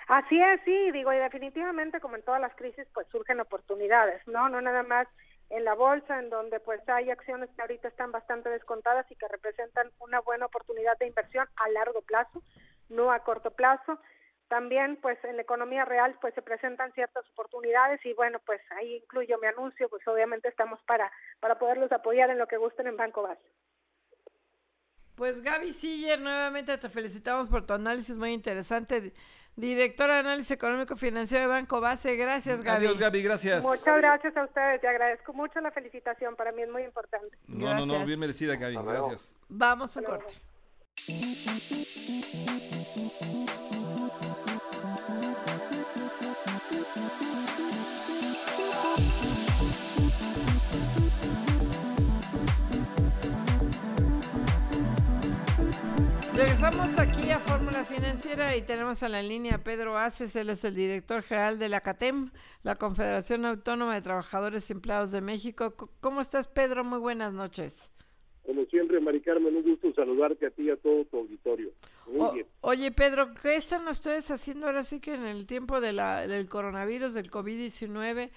Así es, sí, digo, y definitivamente como en todas las crisis, pues surgen oportunidades, ¿no? No nada más en la bolsa, en donde pues hay acciones que ahorita están bastante descontadas y que representan una buena oportunidad de inversión a largo plazo, no a corto plazo. También pues en la economía real pues se presentan ciertas oportunidades y bueno pues ahí incluyo mi anuncio, pues obviamente estamos para, para poderlos apoyar en lo que gusten en Banco Base. Pues Gaby Siller, nuevamente te felicitamos por tu análisis muy interesante. Directora de Análisis Económico Financiero de Banco Base. Gracias, Gaby. Adiós, Gaby, gracias. Muchas gracias a ustedes. Te agradezco mucho la felicitación. Para mí es muy importante. No, no, no, bien merecida, Gaby. Gracias. Vamos a un corte. Regresamos aquí a Fórmula Financiera y tenemos a la línea Pedro Aces, él es el director general de la CATEM, la Confederación Autónoma de Trabajadores y Empleados de México. ¿Cómo estás, Pedro? Muy buenas noches. Como siempre, Mari Carmen, un gusto saludarte a ti y a todo tu auditorio. Muy bien. Oye, Pedro, ¿qué están ustedes haciendo ahora sí que en el tiempo de la, del coronavirus, del COVID-19?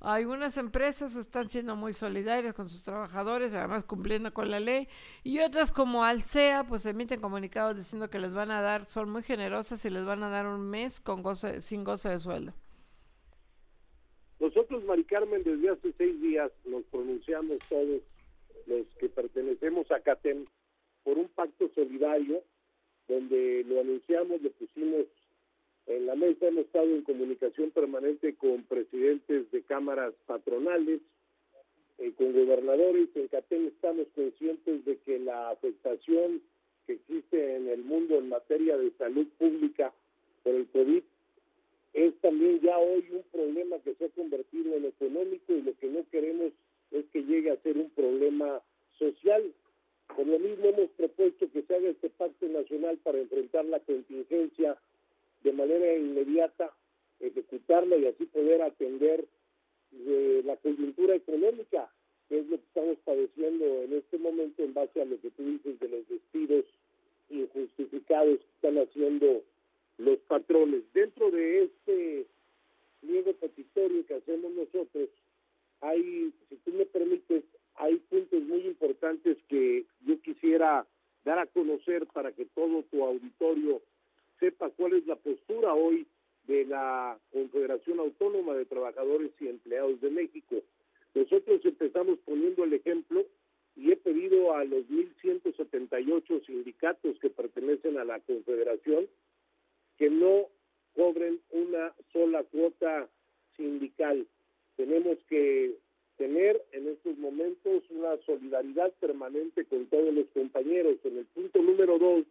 Algunas empresas están siendo muy solidarias con sus trabajadores, además cumpliendo con la ley, y otras como Alsea, pues emiten comunicados diciendo que les van a dar, son muy generosas y les van a dar un mes con goce, sin goce de sueldo. Nosotros, Mari Carmen, desde hace seis días nos pronunciamos todos los que pertenecemos a CATEM por un pacto solidario donde lo anunciamos, lo pusimos en la mesa hemos estado en comunicación permanente con presidentes de cámaras patronales, eh, con gobernadores. En CATEM estamos conscientes de que la afectación que existe en el mundo en materia de salud pública por el COVID es también ya hoy un problema que se ha convertido en económico y lo que no queremos es que llegue a ser un problema social. Por lo mismo hemos propuesto que se haga este pacto nacional para enfrentar la contingencia de manera inmediata ejecutarla y así poder atender de la coyuntura económica, que es lo que estamos padeciendo en este momento en base a lo que tú dices de los despidos injustificados que están haciendo los patrones. Dentro de este pliego petitorio que hacemos nosotros, hay, si tú me permites, hay puntos muy importantes que yo quisiera dar a conocer para que todo tu auditorio sepa cuál es la postura hoy de la Confederación Autónoma de Trabajadores y Empleados de México. Nosotros empezamos poniendo el ejemplo y he pedido a los 1.178 sindicatos que pertenecen a la Confederación que no cobren una sola cuota sindical. Tenemos que tener en estos momentos una solidaridad permanente con todos los compañeros. En el punto número dos,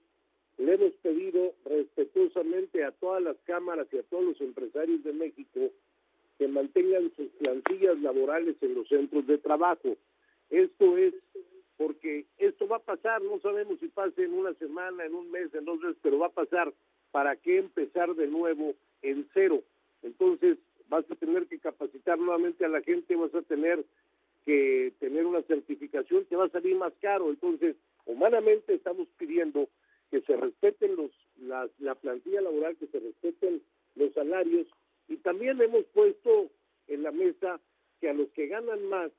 le hemos pedido respetuosamente a todas las cámaras y a todos los empresarios de México que mantengan sus plantillas laborales en los centros de trabajo. Esto es porque esto va a pasar, no sabemos si pase en una semana, en un mes, en dos meses, pero va a pasar. ¿Para qué empezar de nuevo en cero? Entonces vas a tener que capacitar nuevamente a la gente, vas a tener que tener una certificación que va a salir más caro. Entonces, humanamente estamos pidiendo que se respeten los la, la plantilla laboral, que se respeten los salarios y también hemos puesto en la mesa que a los que ganan más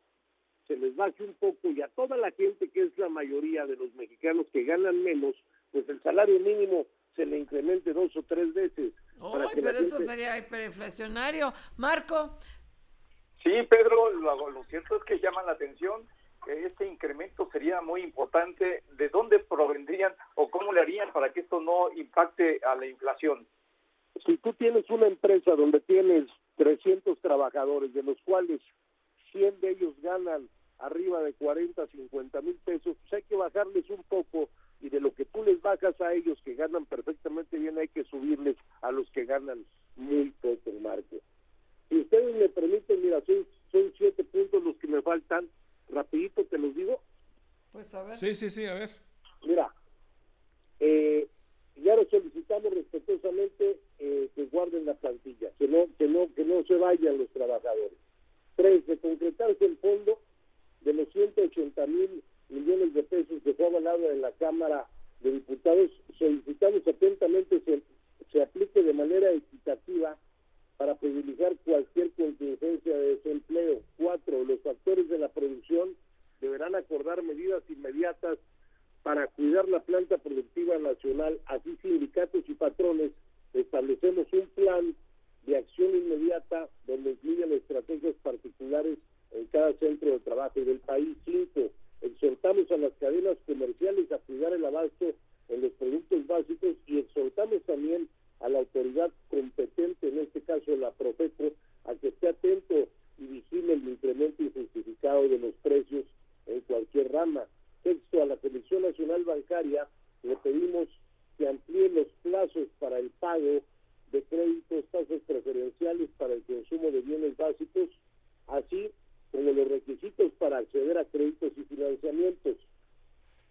se les baje un poco y a toda la gente que es la mayoría de los mexicanos que ganan menos, pues el salario mínimo se le incremente dos o tres veces. Ay, pero eso sería hiperinflacionario. Marco. Sí, Pedro, lo, lo cierto es que llama la atención este incremento sería muy importante. ¿De dónde provendrían o cómo le harían para que esto no impacte a la inflación? Si tú tienes una empresa donde tienes 300 trabajadores, de los cuales 100 de ellos ganan arriba de 40, 50 mil pesos, pues hay que bajarles un poco y de lo que tú les bajas a ellos que ganan perfectamente bien, hay que subirles a los que ganan muy poco, Marco. Si ustedes me permiten, mira, son, son siete puntos los que me faltan rapidito te los digo. Pues a ver. Sí, sí, sí, a ver. Mira, eh, ya lo solicitamos respetuosamente eh, que guarden la plantilla, que no, que no, que no se vayan los trabajadores. Tres, de concretarse el fondo de los 180 mil millones de pesos que fue avalado en la Cámara de Diputados, solicitamos atentamente se, se aplique de manera equitativa para privilegiar cualquier contingencia de desempleo. Cuatro, los factores de la producción deberán acordar medidas inmediatas para cuidar la planta productiva nacional. Así sindicatos y patrones establecemos un plan de acción inmediata donde incluyen estrategias particulares en cada centro de trabajo del país. Cinco, exhortamos a las cadenas comerciales a cuidar el abasto en los productos básicos y exhortamos también la autoridad competente, en este caso la Profeco, a que esté atento y vigile el incremento injustificado de los precios en cualquier rama. Sexto, a la Comisión Nacional Bancaria le pedimos que amplíe los plazos para el pago de créditos, tasas preferenciales para el consumo de bienes básicos, así como los requisitos para acceder a créditos y financiamientos.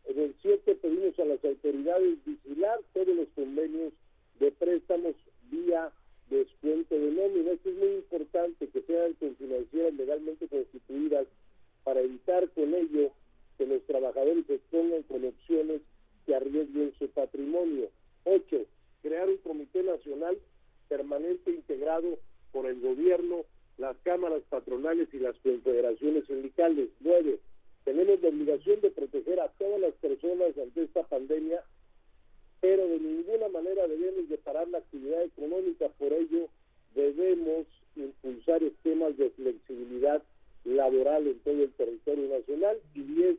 En el 7 pedimos a las autoridades vigilar todos los convenios de préstamos vía descuento de nómina. Esto es muy importante que sean con financieras legalmente constituidas para evitar con ello que los trabajadores se expongan con opciones que arriesguen su patrimonio. Ocho, crear un comité nacional permanente integrado por el gobierno, las cámaras patronales y las confederaciones sindicales. Nueve, tenemos la obligación de proteger a todas las personas ante esta pandemia, pero de ninguna manera debemos de parar la actividad económica. Por ello, debemos impulsar esquemas de flexibilidad laboral en todo el territorio nacional. Y diez,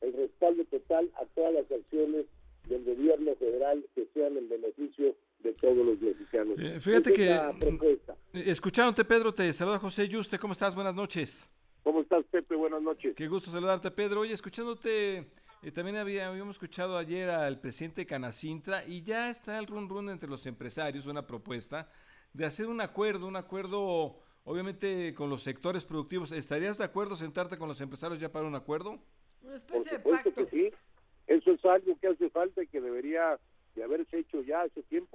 el respaldo total a todas las acciones del gobierno federal que sean en beneficio de todos los fíjate que, mm, escuchándote Pedro, te saluda José Yuste, ¿cómo estás? Buenas noches. ¿Cómo estás, Pepe? Buenas noches. Qué gusto saludarte, Pedro. Oye, escuchándote, eh, también había, habíamos escuchado ayer al presidente Canacintra y ya está el run run entre los empresarios, una propuesta de hacer un acuerdo, un acuerdo obviamente con los sectores productivos. ¿Estarías de acuerdo sentarte con los empresarios ya para un acuerdo? Una especie de pacto. que sí. Eso es algo que hace falta y que debería de haberse hecho ya hace tiempo.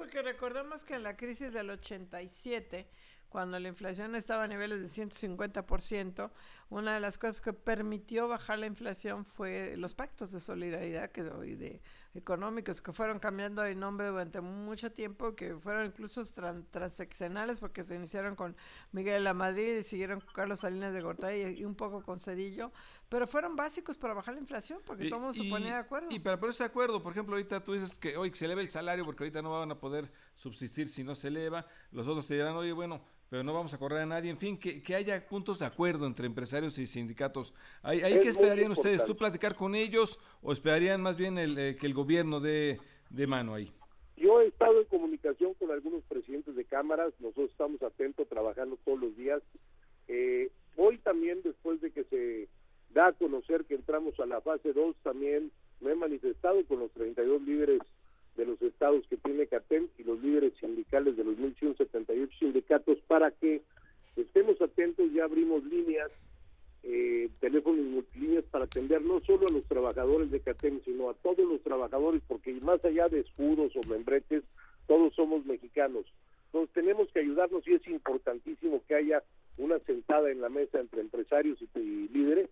Porque recordemos que en la crisis del 87, cuando la inflación estaba a niveles de 150%, una de las cosas que permitió bajar la inflación fue los pactos de solidaridad que, y de económicos que fueron cambiando de nombre durante mucho tiempo, que fueron incluso tran, transeccionales porque se iniciaron con Miguel de la Madrid y siguieron con Carlos Salinas de Gortari y, y, un poco con Cedillo, pero fueron básicos para bajar la inflación porque todo el mundo se ponía de acuerdo. Y para ponerse de acuerdo, por ejemplo, ahorita tú dices que hoy se eleva el salario porque ahorita no van a poder subsistir si no se eleva, los otros te dirán, oye, bueno, pero no vamos a correr a nadie. En fin, que, que haya puntos de acuerdo entre empresarios y sindicatos. ¿Ahí, ahí qué esperarían ustedes? ¿Tú platicar con ellos o esperarían más bien el, eh, que el gobierno dé de mano ahí? Yo he estado en comunicación con algunos presidentes de cámaras, nosotros estamos atentos, trabajando todos los días. Eh, hoy también, después de que se da a conocer que entramos a la fase 2, también me he manifestado con los 32 líderes de los estados que tiene CATEM y los líderes sindicales de los 1.178 sindicatos para que estemos atentos, ya abrimos líneas, eh, teléfonos multilíneas para atender no solo a los trabajadores de CATEM, sino a todos los trabajadores, porque más allá de escudos o membretes, todos somos mexicanos. Entonces tenemos que ayudarnos y es importantísimo que haya una sentada en la mesa entre empresarios y, y líderes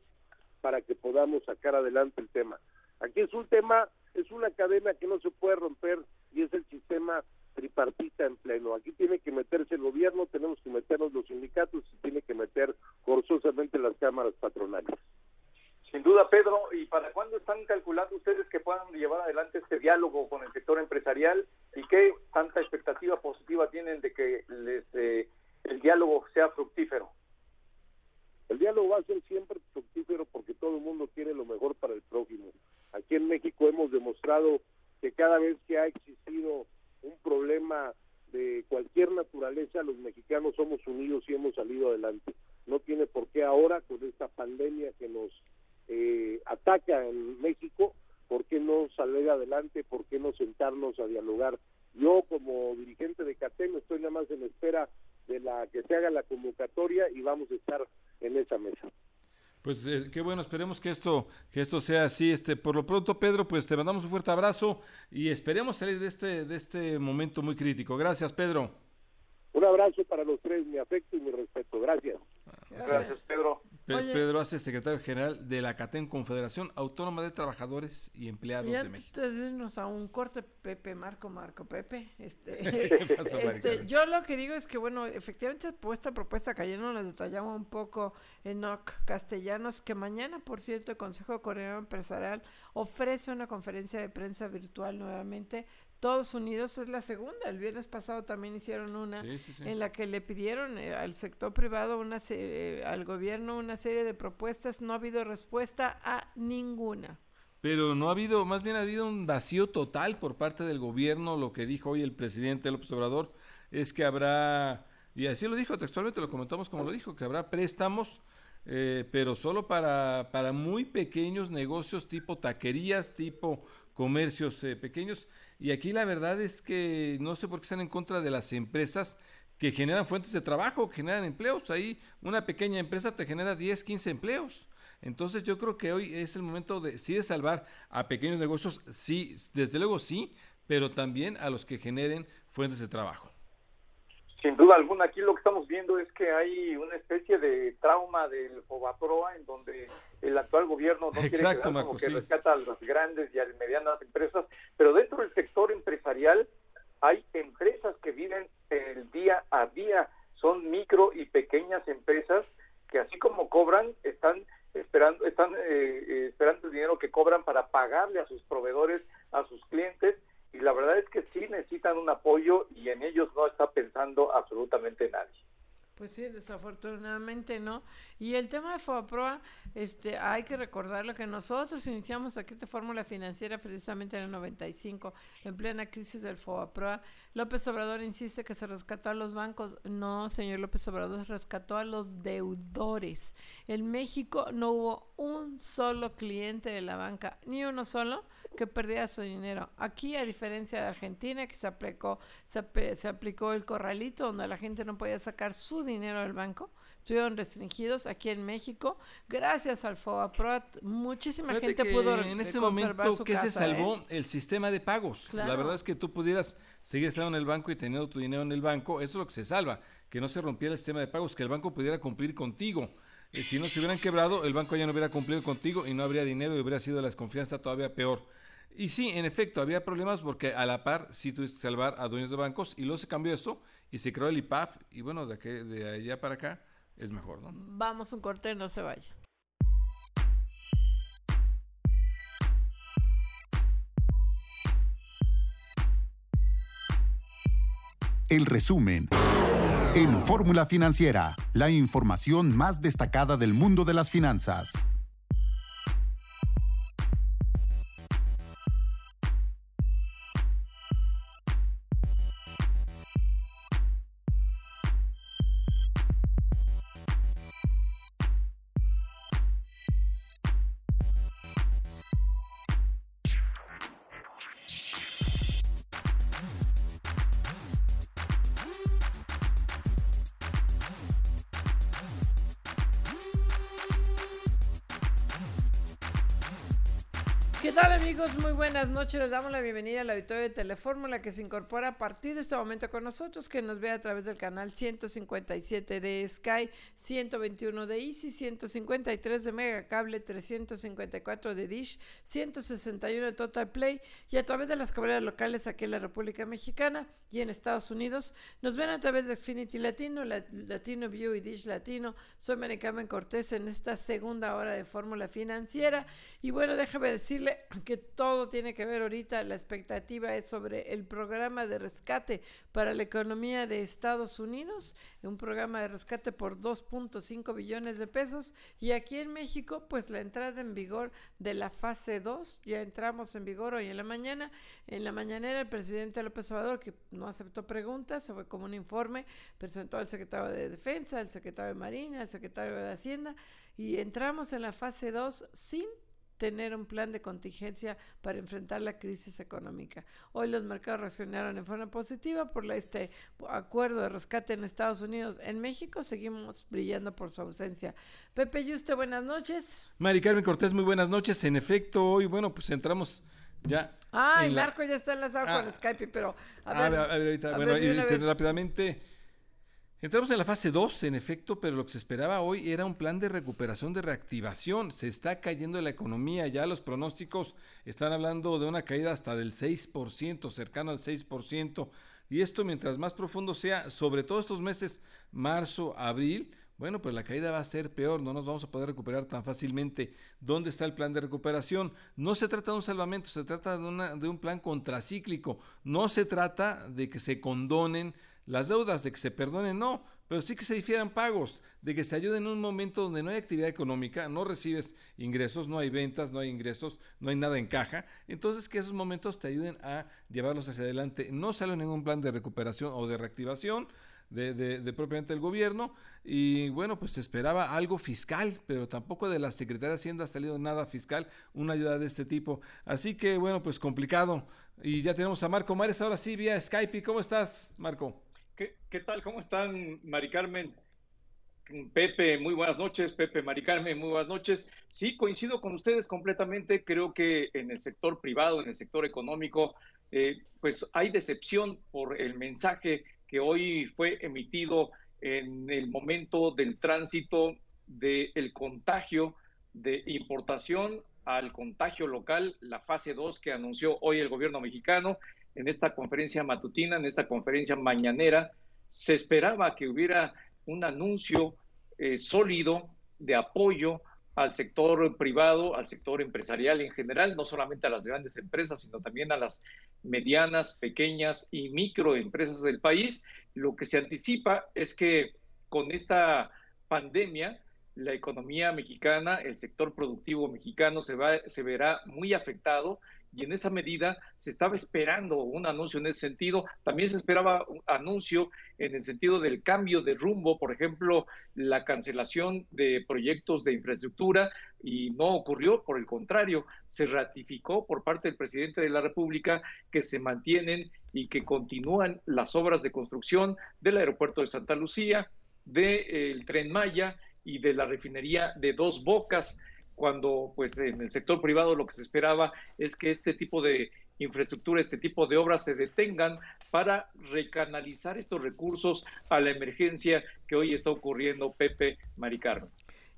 para que podamos sacar adelante el tema. Aquí es un tema es una cadena que no se puede romper y es el sistema tripartita en pleno. Aquí tiene que meterse el gobierno, tenemos que meternos los sindicatos y tiene que meter forzosamente las cámaras patronales. Sin duda, Pedro, ¿y para cuándo están calculando ustedes que puedan llevar adelante este diálogo con el sector empresarial y qué tanta expectativa positiva tienen de que les, eh, el diálogo sea fructífero? El diálogo va a ser siempre fructífero porque todo el mundo quiere lo mejor para el prójimo. Aquí en México hemos demostrado que cada vez que ha existido un problema de cualquier naturaleza, los mexicanos somos unidos y hemos salido adelante. No tiene por qué ahora, con esta pandemia que nos eh, ataca en México, por qué no salir adelante, por qué no sentarnos a dialogar. Yo como dirigente de CATEM estoy nada más en espera de la que se haga la convocatoria y vamos a estar en esa mesa. Pues eh, qué bueno, esperemos que esto, que esto sea así. Este, por lo pronto, Pedro, pues te mandamos un fuerte abrazo y esperemos salir de este, de este momento muy crítico. Gracias, Pedro. Un abrazo para los tres, mi afecto y mi respeto. Gracias. Gracias, Gracias Pedro. Pedro Ace, secretario general de la CATEM, Confederación Autónoma de Trabajadores y Empleados ya de México. a un corte, Pepe, Marco, Marco, Pepe. Este, [laughs] este yo lo que digo es que, bueno, efectivamente, pues, esta propuesta que ayer nos la detallamos un poco en Castellanos, que mañana, por cierto, el Consejo Coreano Empresarial ofrece una conferencia de prensa virtual nuevamente todos Unidos es la segunda. El viernes pasado también hicieron una en la que le pidieron eh, al sector privado, una serie, al gobierno, una serie de propuestas. No ha habido respuesta a ninguna. Pero no ha habido, más bien ha habido un vacío total por parte del gobierno. Lo que dijo hoy el presidente López Obrador es que habrá, y así lo dijo textualmente, lo comentamos como lo dijo, que habrá préstamos, eh, pero solo para, para muy pequeños negocios tipo taquerías, tipo comercios eh, pequeños y aquí la verdad es que no sé por qué están en contra de las empresas que generan fuentes de trabajo, que generan empleos. Ahí una pequeña empresa te genera 10, 15 empleos. Entonces yo creo que hoy es el momento de sí de salvar a pequeños negocios, sí, desde luego sí, pero también a los que generen fuentes de trabajo. Sin duda alguna, aquí lo que estamos viendo es que hay una especie de trauma del Fobaproa en donde el actual gobierno no quiere como que rescata a las grandes y a las medianas empresas, pero dentro del sector empresarial hay empresas que viven el día a día, son micro y pequeñas empresas que así como cobran, están esperando, están eh, eh, esperando el dinero que cobran para pagarle a sus proveedores, a sus clientes, y la verdad es que sí necesitan un apoyo y en ellos no está pensando absolutamente nadie. Pues sí, desafortunadamente no. Y el tema de FOBAPROA, este, hay que recordarlo que nosotros iniciamos aquí esta fórmula financiera precisamente en el 95, en plena crisis del FOBAPROA. López Obrador insiste que se rescató a los bancos. No, señor López Obrador, se rescató a los deudores. En México no hubo un solo cliente de la banca, ni uno solo que perdía su dinero. Aquí, a diferencia de Argentina, que se aplicó, se, aplicó el corralito, donde la gente no podía sacar su dinero del banco, estuvieron restringidos aquí en México. Gracias al FOBAPROAT, muchísima gente pudo En ese momento que se salvó ¿eh? el sistema de pagos. La verdad es que tú pudieras seguir estando en el banco y teniendo tu dinero en el banco, eso es lo que se salva, que no se rompiera el sistema de pagos, que el banco pudiera cumplir contigo. Eh, si no se hubieran quebrado, el banco ya no hubiera cumplido contigo y no habría dinero y hubiera sido la desconfianza todavía peor. Y sí, en efecto, había problemas porque a la par sí tuviste que salvar a dueños de bancos y luego se cambió esto y se creó el IPAP y bueno, de, aquí, de allá para acá es mejor, ¿no? Vamos un corte, no se vaya. El resumen. En Fórmula Financiera, la información más destacada del mundo de las finanzas. Noches. Les damos la bienvenida al auditorio de Telefórmula que se incorpora a partir de este momento con nosotros, que nos ve a través del canal 157 de Sky, 121 de Easy, 153 de Megacable, 354 de Dish, 161 de Total Play y a través de las caballeras locales aquí en la República Mexicana y en Estados Unidos. Nos ven a través de Xfinity Latino, Latino View y Dish Latino. Soy Maricarmen Cortés en esta segunda hora de Fórmula Financiera. Y bueno, déjame decirle que todo tiene que ver ahorita, la expectativa es sobre el programa de rescate para la economía de Estados Unidos, un programa de rescate por 2.5 billones de pesos y aquí en México pues la entrada en vigor de la fase 2, ya entramos en vigor hoy en la mañana, en la mañanera el presidente López Obrador que no aceptó preguntas, se fue como un informe, presentó al secretario de Defensa, al secretario de Marina, al secretario de Hacienda y entramos en la fase 2 sin tener un plan de contingencia para enfrentar la crisis económica. Hoy los mercados reaccionaron en forma positiva por este acuerdo de rescate en Estados Unidos. En México seguimos brillando por su ausencia. Pepe Yuste, buenas noches. Mari Carmen Cortés, muy buenas noches. En efecto, hoy, bueno, pues entramos ya. Ah, el Marco ya está enlazado con. Skype, pero a ver, a ver, ahorita, bueno, rápidamente. Entramos en la fase 2, en efecto, pero lo que se esperaba hoy era un plan de recuperación, de reactivación. Se está cayendo la economía, ya los pronósticos están hablando de una caída hasta del 6%, cercano al 6%. Y esto mientras más profundo sea, sobre todo estos meses, marzo, abril, bueno, pues la caída va a ser peor, no nos vamos a poder recuperar tan fácilmente. ¿Dónde está el plan de recuperación? No se trata de un salvamento, se trata de, de un plan contracíclico. No se trata de que se condonen las deudas, de que se perdonen, no, pero sí que se difieran pagos, de que se ayuden en un momento donde no hay actividad económica, no recibes ingresos, no hay ventas, no hay ingresos, no hay nada en caja. Entonces que esos momentos te ayuden a llevarlos hacia adelante. No sale ningún plan de recuperación o de reactivación. De, de, propiamente el gobierno y bueno pues se esperaba algo fiscal pero tampoco de la Secretaría de Hacienda ha salido nada fiscal una ayuda de este tipo así que bueno pues complicado y ya tenemos a Marco Mares ahora sí vía Skype ¿cómo estás Marco? ¿Qué, tal? ¿Cómo están, Mari Carmen? Pepe, muy buenas noches. Pepe, Mari Carmen, muy buenas noches. Sí, coincido con ustedes completamente. Creo que en el sector privado, en el sector económico, eh, pues hay decepción por el mensaje que hoy fue emitido en el momento del tránsito del contagio de importación al contagio local, la fase 2 que anunció hoy el gobierno mexicano en esta conferencia matutina, en esta conferencia mañanera, se esperaba que hubiera un anuncio eh, sólido de apoyo al sector privado, al sector empresarial en general, no solamente a las grandes empresas, sino también a las medianas, pequeñas y microempresas del país. Lo que se anticipa es que con esta pandemia, la economía mexicana, el sector productivo mexicano se, va, se verá muy afectado y en esa medida se estaba esperando un anuncio en ese sentido. También se esperaba un anuncio en el sentido del cambio de rumbo, por ejemplo, la cancelación de proyectos de infraestructura y no ocurrió, por el contrario, se ratificó por parte del presidente de la República que se mantienen y que continúan las obras de construcción del aeropuerto de Santa Lucía, del tren Maya y de la refinería de Dos Bocas cuando pues en el sector privado lo que se esperaba es que este tipo de infraestructura, este tipo de obras se detengan para recanalizar estos recursos a la emergencia que hoy está ocurriendo, Pepe Maricarmen.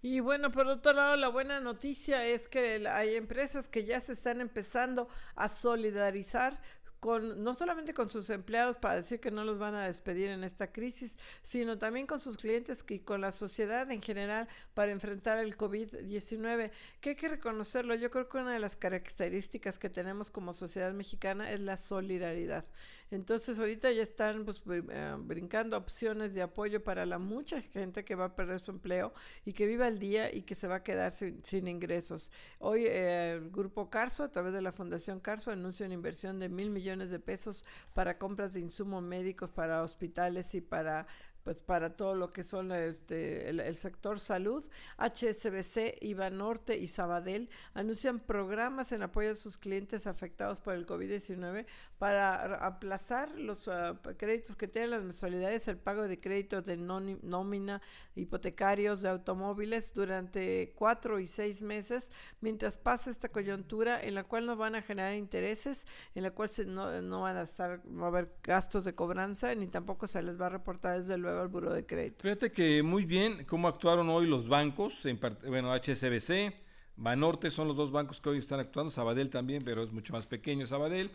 Y bueno, por otro lado, la buena noticia es que hay empresas que ya se están empezando a solidarizar con no solamente con sus empleados para decir que no los van a despedir en esta crisis, sino también con sus clientes y con la sociedad en general para enfrentar el COVID-19, que hay que reconocerlo. Yo creo que una de las características que tenemos como sociedad mexicana es la solidaridad. Entonces ahorita ya están pues, eh, brincando opciones de apoyo para la mucha gente que va a perder su empleo y que viva el día y que se va a quedar sin, ingresos. Hoy eh, el Grupo Carso, a través de la Fundación Carso, anuncia una inversión de mil millones de pesos para compras de insumos médicos para hospitales y para pues para todo lo que son este, el, sector salud, HSBC, IVA Norte y Sabadell anuncian programas en apoyo a sus clientes afectados por el COVID-19 para aplazar los ah, créditos que tienen las mensualidades, el pago de créditos de nómina, hipotecarios de automóviles durante cuatro y seis meses mientras pasa esta coyuntura en la cual no van a generar intereses, en la cual no, no van a estar, va a haber gastos de cobranza ni tampoco se les va a reportar desde luego al buro de crédito. Fíjate que muy bien cómo actuaron hoy los bancos, en bueno, HSBC, Banorte son los dos bancos que hoy están actuando, Sabadell también, pero es mucho más pequeño Sabadell.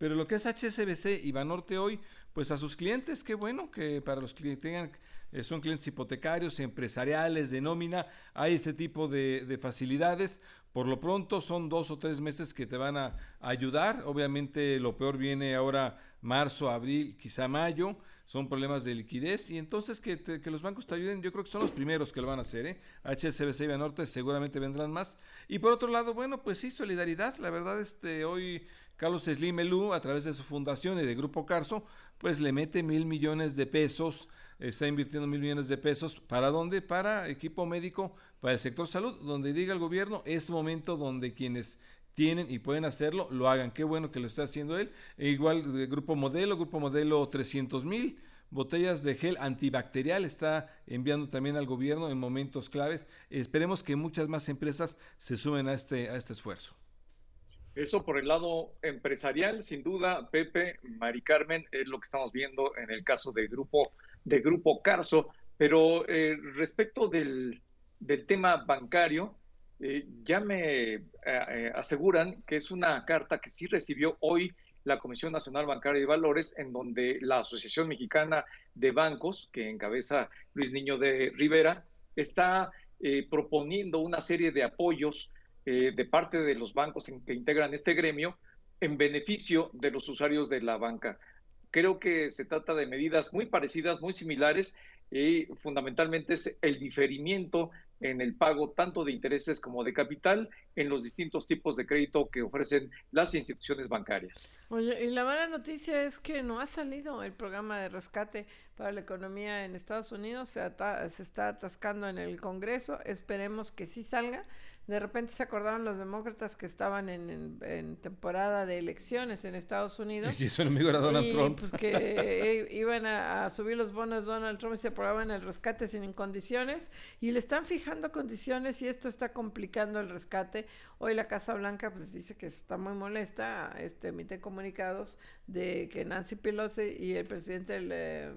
Pero lo que es HSBC y Banorte hoy, pues a sus clientes, qué bueno que para los que tengan, eh, son clientes hipotecarios, empresariales, de nómina, hay este tipo de, de, facilidades. Por lo pronto son dos o tres meses que te van a ayudar. Obviamente lo peor viene ahora marzo, abril, quizá mayo son problemas de liquidez y entonces que, que, los bancos te ayuden, yo creo que son los primeros que lo van a hacer, ¿eh? HSBC y Banorte seguramente vendrán más. Y por otro lado, bueno, pues sí, solidaridad, la verdad, este, hoy Carlos Slim a través de su fundación y de Grupo Carso, pues le mete mil millones de pesos, está invirtiendo mil millones de pesos, ¿para dónde? Para equipo médico, para el sector salud, donde diga el gobierno, es momento donde quienes tienen y pueden hacerlo, lo hagan. Qué bueno que lo está haciendo él. E igual de Grupo Modelo, Grupo Modelo 300 mil botellas de gel antibacterial está enviando también al gobierno en momentos claves. Esperemos que muchas más empresas se sumen a este, a este esfuerzo. Eso por el lado empresarial, sin duda, Pepe, Mari Carmen, es lo que estamos viendo en el caso del grupo de Grupo Carso. Pero eh, respecto del, del, tema bancario, eh, ya me aseguran que es una carta que sí recibió hoy la Comisión Nacional Bancaria y Valores, en donde la Asociación Mexicana de Bancos, que encabeza Luis Niño de Rivera, está proponiendo una serie de apoyos de parte de los bancos que integran este gremio en beneficio de los usuarios de la banca. Creo que se trata de medidas muy parecidas, muy similares y fundamentalmente es el diferimiento en el pago tanto de intereses como de capital en los distintos tipos de crédito que ofrecen las instituciones bancarias. Oye, y la mala noticia es que no ha salido el programa de rescate para la economía en Estados Unidos, se, se está atascando en el Congreso, esperemos que sí salga de repente se acordaron los demócratas que estaban en, temporada de elecciones en Estados Unidos. [laughs] Y su enemigo era Donald y, Trump. Pues que iban a, subir los bonos Donald Trump y se aprobaban el rescate sin condiciones. Y le están fijando condiciones y esto está complicando el rescate. Hoy la Casa Blanca pues dice que está muy molesta, este, emite comunicados de que Nancy Pelosi y el presidente, el, eh,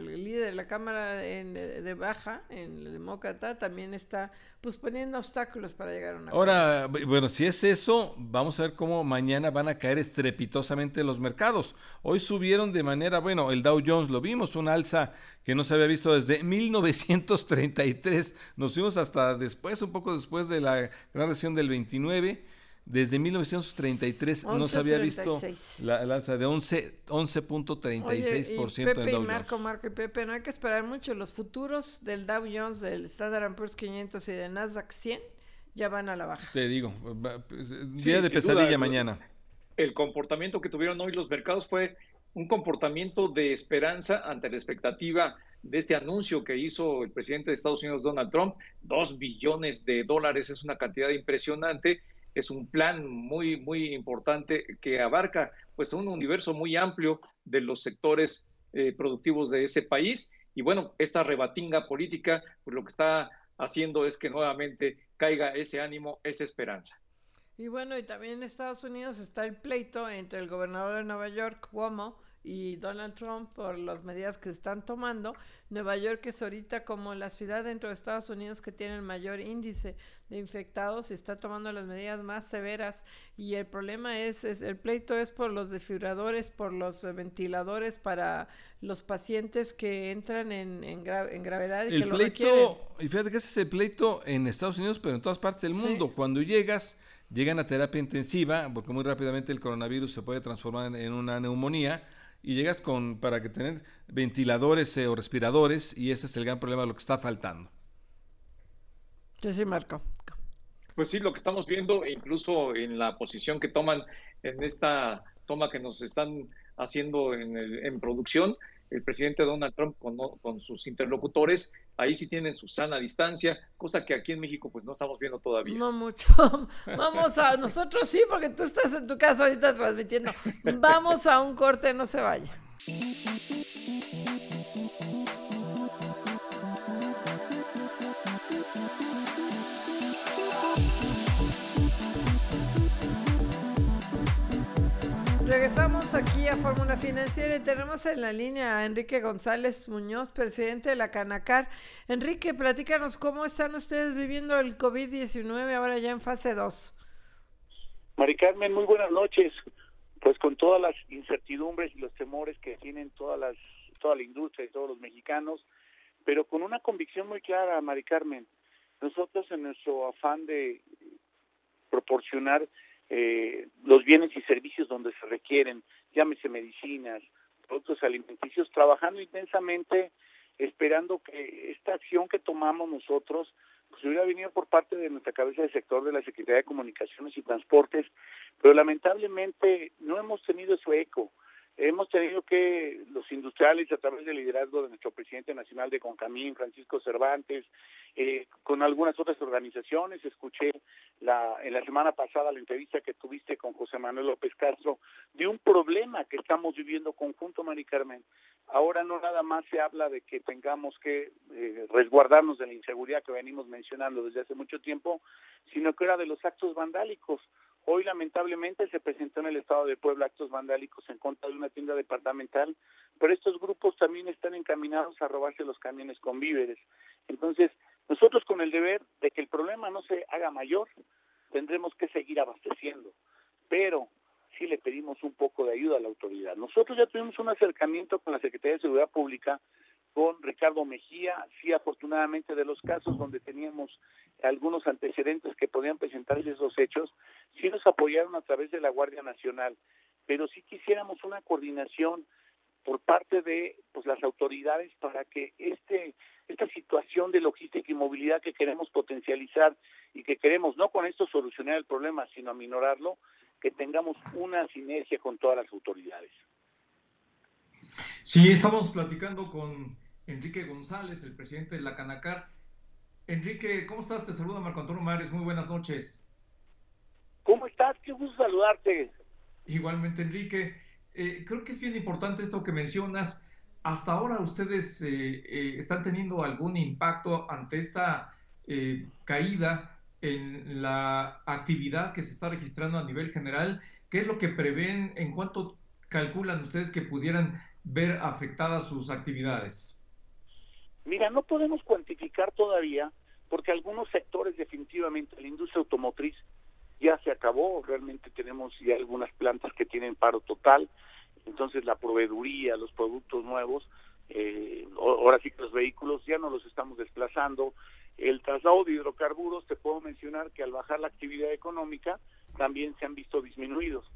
líder de la Cámara de Baja, en el demócrata, también está pues poniendo obstáculos para llegar a una. Ahora, bueno, si es eso, vamos a ver cómo mañana van a caer estrepitosamente los mercados. Hoy subieron de manera, bueno, el Dow Jones lo vimos, una alza que no se había visto desde [laughs] 1933. Nos fuimos hasta después, un poco después de la gran recesión del 29. Desde 1933 no se había visto la, alza de 11.36% en Dow Jones. Marco, Marco y Pepe, no hay que esperar mucho. Los futuros del Dow Jones, del Standard Poor's 500 y del Nasdaq 100 ya van a la baja. Te digo, día de pesadilla mañana. El comportamiento que tuvieron hoy los mercados fue un comportamiento de esperanza ante la expectativa de este anuncio que hizo el presidente de Estados Unidos, Donald Trump. Dos billones de dólares es una cantidad impresionante es un plan muy, muy importante que abarca pues un universo muy amplio de los sectores eh, productivos de ese país. Y bueno, esta rebatinga política, pues lo que está haciendo es que nuevamente caiga ese ánimo, esa esperanza. Y bueno, y también en Estados Unidos está el pleito entre el gobernador de Nueva York, Cuomo, y Donald Trump por las medidas que están tomando. Nueva York es ahorita como la ciudad dentro de Estados Unidos que tiene el mayor índice de infectados y está tomando las medidas más severas y el problema es, es el pleito es por los desfibriladores, por los ventiladores para los pacientes que entran en, en, gravedad y el que pleito, lo Y fíjate que ese es el pleito en Estados Unidos, pero en todas partes del mundo. Cuando llegas llegan a terapia intensiva, porque muy rápidamente el coronavirus se puede transformar en una neumonía, y llegas con para que tener ventiladores eh, o respiradores y ese es el gran problema de lo que está faltando. Sí, sí, Marco. Pues sí, lo que estamos viendo, incluso en la posición que toman en esta toma que nos están haciendo en, en producción, el presidente Donald Trump con, sus interlocutores, ahí sí tienen su sana distancia, cosa que aquí en México pues no estamos viendo todavía. No mucho. [laughs] Vamos a, nosotros sí, porque tú estás en tu casa ahorita transmitiendo. Vamos a un corte, no se vaya. Regresamos aquí a Fórmula Financiera y tenemos en la línea a Enrique González Muñoz, presidente de la Canacar. Enrique, platícanos cómo están ustedes viviendo el COVID-19 ahora ya en fase 2. Mari Carmen, muy buenas noches. Pues con todas las incertidumbres y los temores que tienen todas las, toda la industria y todos los mexicanos, pero con una convicción muy clara, Mari Carmen. Nosotros en nuestro afán de proporcionar eh, los bienes y servicios donde se requieren, llámese medicinas, productos alimenticios, trabajando intensamente, esperando que esta acción que tomamos nosotros pues hubiera venido por parte de nuestra cabeza de sector de la Secretaría de Comunicaciones y Transportes, pero lamentablemente no hemos tenido su eco. Hemos tenido que los industriales, a través del liderazgo de nuestro presidente nacional de Concamín, Francisco Cervantes, eh, con algunas otras organizaciones, escuché la, en la semana pasada la entrevista que tuviste con José Manuel López Castro de un problema que estamos viviendo conjunto, Mari Carmen. Ahora no nada más se habla de que tengamos que eh, resguardarnos de la inseguridad que venimos mencionando desde hace mucho tiempo, sino que era de los actos vandálicos. Hoy lamentablemente se presentó en el estado de Puebla actos vandálicos en contra de una tienda departamental, pero estos grupos también están encaminados a robarse los camiones con víveres. Entonces, nosotros con el deber de que el problema no se haga mayor, tendremos que seguir abasteciendo, pero sí le pedimos un poco de ayuda a la autoridad. Nosotros ya tuvimos un acercamiento con la Secretaría de Seguridad Pública, con Ricardo Mejía, sí afortunadamente de los casos donde teníamos algunos antecedentes que podían presentarse esos hechos, sí nos apoyaron a través de la Guardia Nacional, pero sí quisiéramos una coordinación por parte de pues las autoridades para que este esta situación de logística y movilidad que queremos potencializar y que queremos no con esto solucionar el problema, sino aminorarlo, que tengamos una sinergia con todas las autoridades. Sí, estamos platicando con Enrique González, el presidente de la Canacar. Enrique, ¿cómo estás? Te saluda Marco Antonio Mares, muy buenas noches. ¿Cómo estás? Qué gusto saludarte. Igualmente, Enrique. Eh, creo que es bien importante esto que mencionas. Hasta ahora ustedes eh, eh, están teniendo algún impacto ante esta caída en la actividad que se está registrando a nivel general. ¿Qué es lo que prevén? ¿En cuánto calculan ustedes que pudieran ver afectadas sus actividades? Mira, no podemos cuantificar todavía porque algunos sectores definitivamente, la industria automotriz ya se acabó, realmente tenemos ya algunas plantas que tienen paro total, entonces la proveeduría, los productos nuevos, eh, ahora sí que los vehículos ya no los estamos desplazando, el traslado de hidrocarburos, te puedo mencionar que al bajar la actividad económica también se han visto disminuidos.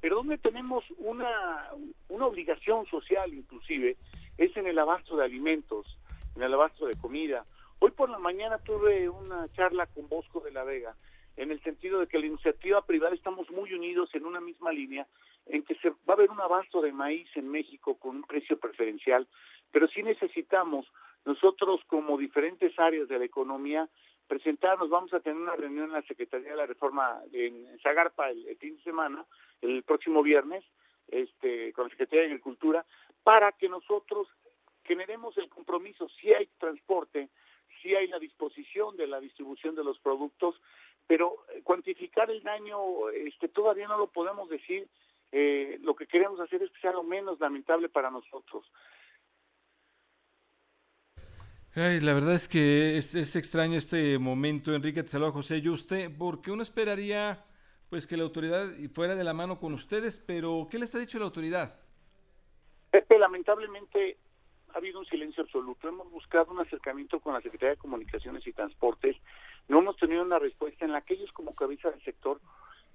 Pero donde tenemos una, una obligación social inclusive es en el abasto de alimentos, en el abasto de comida. Hoy por la mañana tuve una charla con Bosco de la Vega en el sentido de que la iniciativa privada estamos muy unidos en una misma línea, en que se va a haber un abasto de maíz en México con un precio preferencial, pero sí necesitamos nosotros como diferentes áreas de la economía presentarnos, vamos a tener una reunión en la Secretaría de la Reforma en Zagarpa el, fin de semana, el próximo viernes, este, con la Secretaría de Agricultura, para que nosotros generemos el compromiso, si hay transporte, si hay la disposición de la distribución de los productos, pero eh, cuantificar el daño este, todavía no lo podemos decir. Eh, lo que queremos hacer es que sea lo menos lamentable para nosotros. la verdad es que es, es, extraño este momento, Enrique, te saluda José Yuste, porque uno esperaría pues que la autoridad fuera de la mano con ustedes, pero ¿qué les ha dicho la autoridad? Pepe, lamentablemente ha habido un silencio absoluto. Hemos buscado un acercamiento con la Secretaría de Comunicaciones y Transportes. No hemos tenido una respuesta en la que ellos como cabeza del sector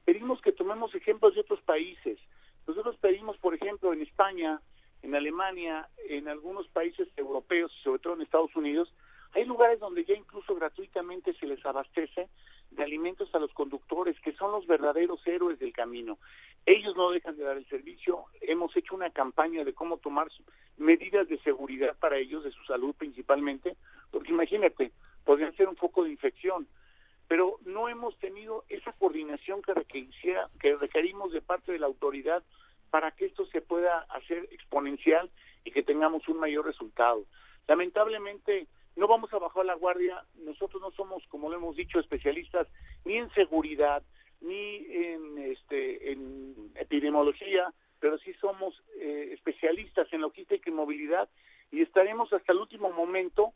pedimos que tomemos ejemplos de otros países. Nosotros pedimos, por ejemplo, en España, en Alemania, en algunos países europeos, sobre todo en Estados Unidos, hay lugares donde ya incluso gratuitamente se les abastece de alimentos a los conductores, que son los verdaderos héroes del camino. Ellos no dejan de dar el servicio. Hemos hecho una campaña de cómo tomar medidas de seguridad para ellos, de su salud principalmente, porque imagínate, podrían ser un foco de infección. Pero no hemos tenido esa coordinación que, que requerimos de parte de la autoridad para que esto se pueda hacer exponencial y que tengamos un mayor resultado. Lamentablemente, no vamos a bajar la guardia. Nosotros no somos, como lo hemos dicho, especialistas ni en seguridad, ni en, este, en epidemiología, pero sí somos eh, especialistas en logística y movilidad y estaremos hasta el último momento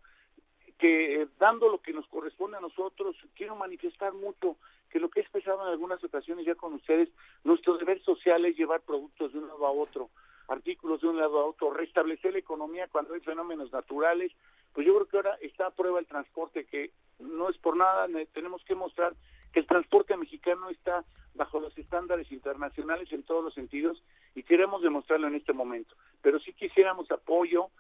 que eh, dando lo que nos corresponde a nosotros, quiero manifestar mucho que lo que he expresado en algunas ocasiones ya con ustedes, nuestro deber social es llevar productos de un lado a otro, artículos de un lado a otro, restablecer la economía cuando hay fenómenos naturales, pues yo creo que ahora está a prueba el transporte, que no es por nada, tenemos que mostrar que el transporte mexicano está bajo los estándares internacionales en todos los sentidos y queremos demostrarlo en este momento. Pero sí quisiéramos apoyo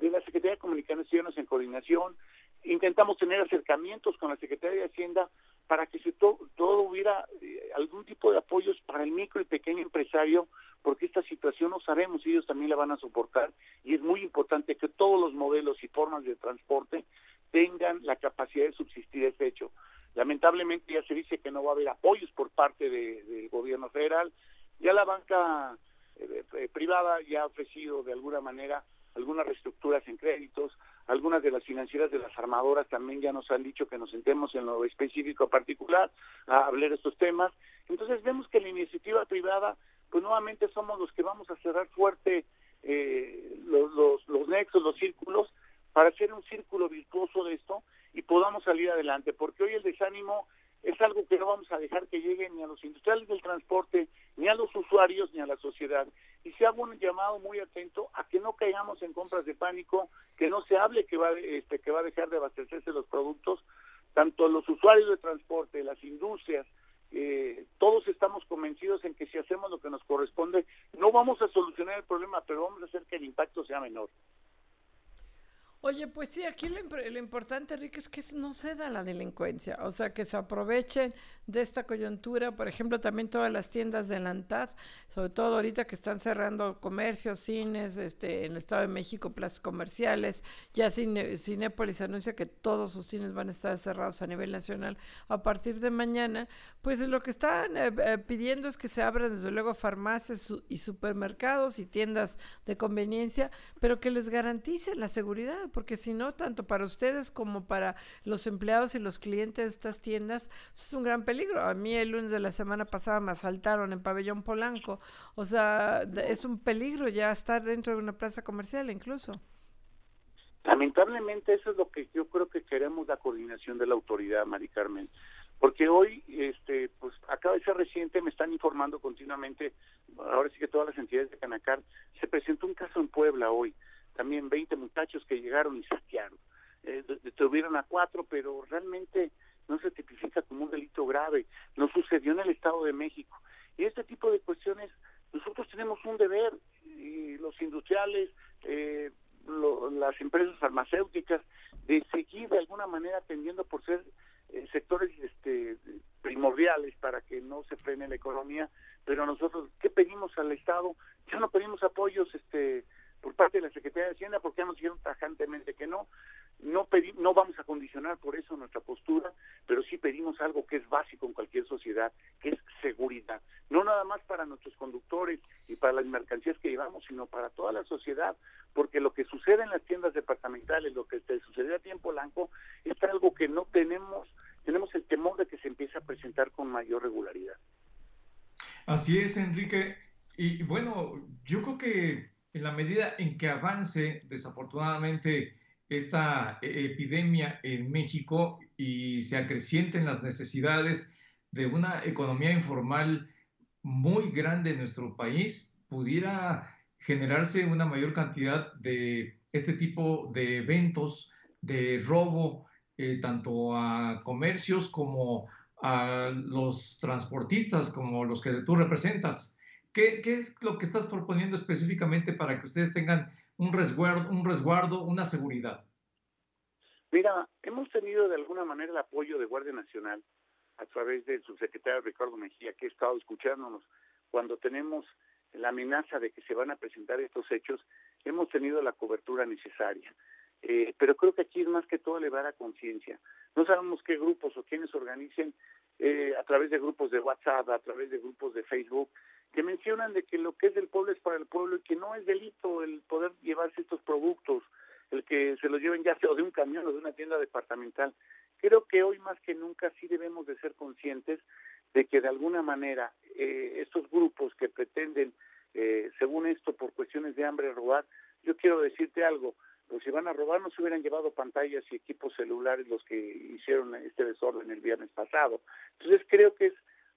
de la Secretaría de Comunicaciones en coordinación, intentamos tener acercamientos con la Secretaría de Hacienda para que si todo hubiera eh, algún tipo de apoyos para el micro y pequeño empresario, porque esta situación no sabemos si ellos también la van a soportar y es muy importante que todos los modelos y formas de transporte tengan la capacidad de subsistir ese hecho. Lamentablemente ya se dice que no va a haber apoyos por parte del gobierno federal. Ya la banca eh, eh, privada ya ha ofrecido de alguna manera algunas reestructuras en créditos, algunas de las financieras de las armadoras también ya nos han dicho que nos sentemos en lo específico particular a hablar estos temas. Entonces vemos que la iniciativa privada, pues nuevamente somos los que vamos a cerrar fuerte eh, los, los nexos, los círculos, para hacer un círculo virtuoso de esto y podamos salir adelante, porque hoy el desánimo es algo que no vamos a dejar que llegue ni a los industriales del transporte, ni a los usuarios, ni a la sociedad. Y se hago un llamado muy atento a que no caigamos en compras de pánico, que no se hable que va, este, que va a dejar de abastecerse los productos, tanto los usuarios de transporte, las industrias, eh, todos estamos convencidos en que si hacemos lo que nos corresponde, no vamos a solucionar el problema, pero vamos a hacer que el impacto sea menor. Oye, pues sí, aquí lo, importante, Enrique, es que no ceda la delincuencia, o sea, que se aprovechen de esta coyuntura, por ejemplo, también todas las tiendas de la ANTAD, sobre todo ahorita que están cerrando comercios, cines, este, en el Estado de México, plazas comerciales, ya Cine, Cinépolis anuncia que todos sus cines van a estar cerrados a nivel nacional a partir de mañana, pues lo que están eh, eh, pidiendo es que se abran desde luego farmacias y supermercados y tiendas de conveniencia, pero que les garantice la seguridad, porque si no, tanto para ustedes como para los empleados y los clientes de estas tiendas, es un gran peligro. A mí el lunes de la semana pasada me asaltaron en Pabellón Polanco. O sea, es un peligro ya estar dentro de una plaza comercial incluso. Lamentablemente eso es lo que yo creo que queremos la coordinación de la autoridad, Mari Carmen. Porque hoy, este, pues acaba de ser reciente, me están informando continuamente, ahora sí que todas las entidades de Canacar, se presentó un caso en Puebla hoy, también 20 muchachos que llegaron y saquearon. Eh, detuvieron a cuatro, pero realmente no se tipifica como un delito grave, no sucedió en el Estado de México. Y este tipo de cuestiones, nosotros tenemos un deber, y los industriales, eh, las empresas farmacéuticas, de seguir de alguna manera atendiendo por ser eh, sectores este, primordiales para que no se frene la economía, pero nosotros, ¿qué pedimos al Estado? Ya no pedimos apoyos este por parte de la Secretaría de Hacienda porque ya nos dijeron tajantemente que no. No, no vamos a condicionar por eso nuestra postura, pero sí pedimos algo que es básico en cualquier sociedad, que es seguridad. No nada más para nuestros conductores y para las mercancías que llevamos, sino para toda la sociedad, porque lo que sucede en las tiendas departamentales, lo que sucede a tiempo blanco, es algo que no tenemos, tenemos el temor de que se empiece a presentar con mayor regularidad. Así es, Enrique. Y bueno, yo creo que en la medida en que avance, desafortunadamente, esta e-, epidemia en México y se acrecienten las necesidades de una economía informal muy grande en nuestro país, pudiera generarse una mayor cantidad de este tipo de eventos de robo, eh, tanto a comercios como a los transportistas, como los que tú representas. ¿Qué, ¿Qué, es lo que estás proponiendo específicamente para que ustedes tengan un resguardo, un resguardo, una seguridad? Mira, hemos tenido de alguna manera el apoyo de Guardia Nacional a través del subsecretario Ricardo Mejía, que ha estado escuchándonos cuando tenemos la amenaza de que se van a presentar estos hechos, hemos tenido la cobertura necesaria. Eh, pero creo que aquí es más que todo elevar a conciencia. No sabemos qué grupos o quiénes organicen eh, a través de grupos de WhatsApp, a través de grupos de Facebook, que mencionan de que lo que es del pueblo es para el pueblo y que no es delito el poder llevarse estos productos, el que se los lleven ya sea de un camión o de una tienda departamental. Creo que hoy más que nunca sí debemos de ser conscientes de que de alguna manera eh, estos grupos que pretenden, eh, según esto, por cuestiones de hambre robar, yo quiero decirte algo, pues si van a robar no se hubieran llevado pantallas y equipos celulares los que hicieron este desorden el viernes pasado. Entonces creo que es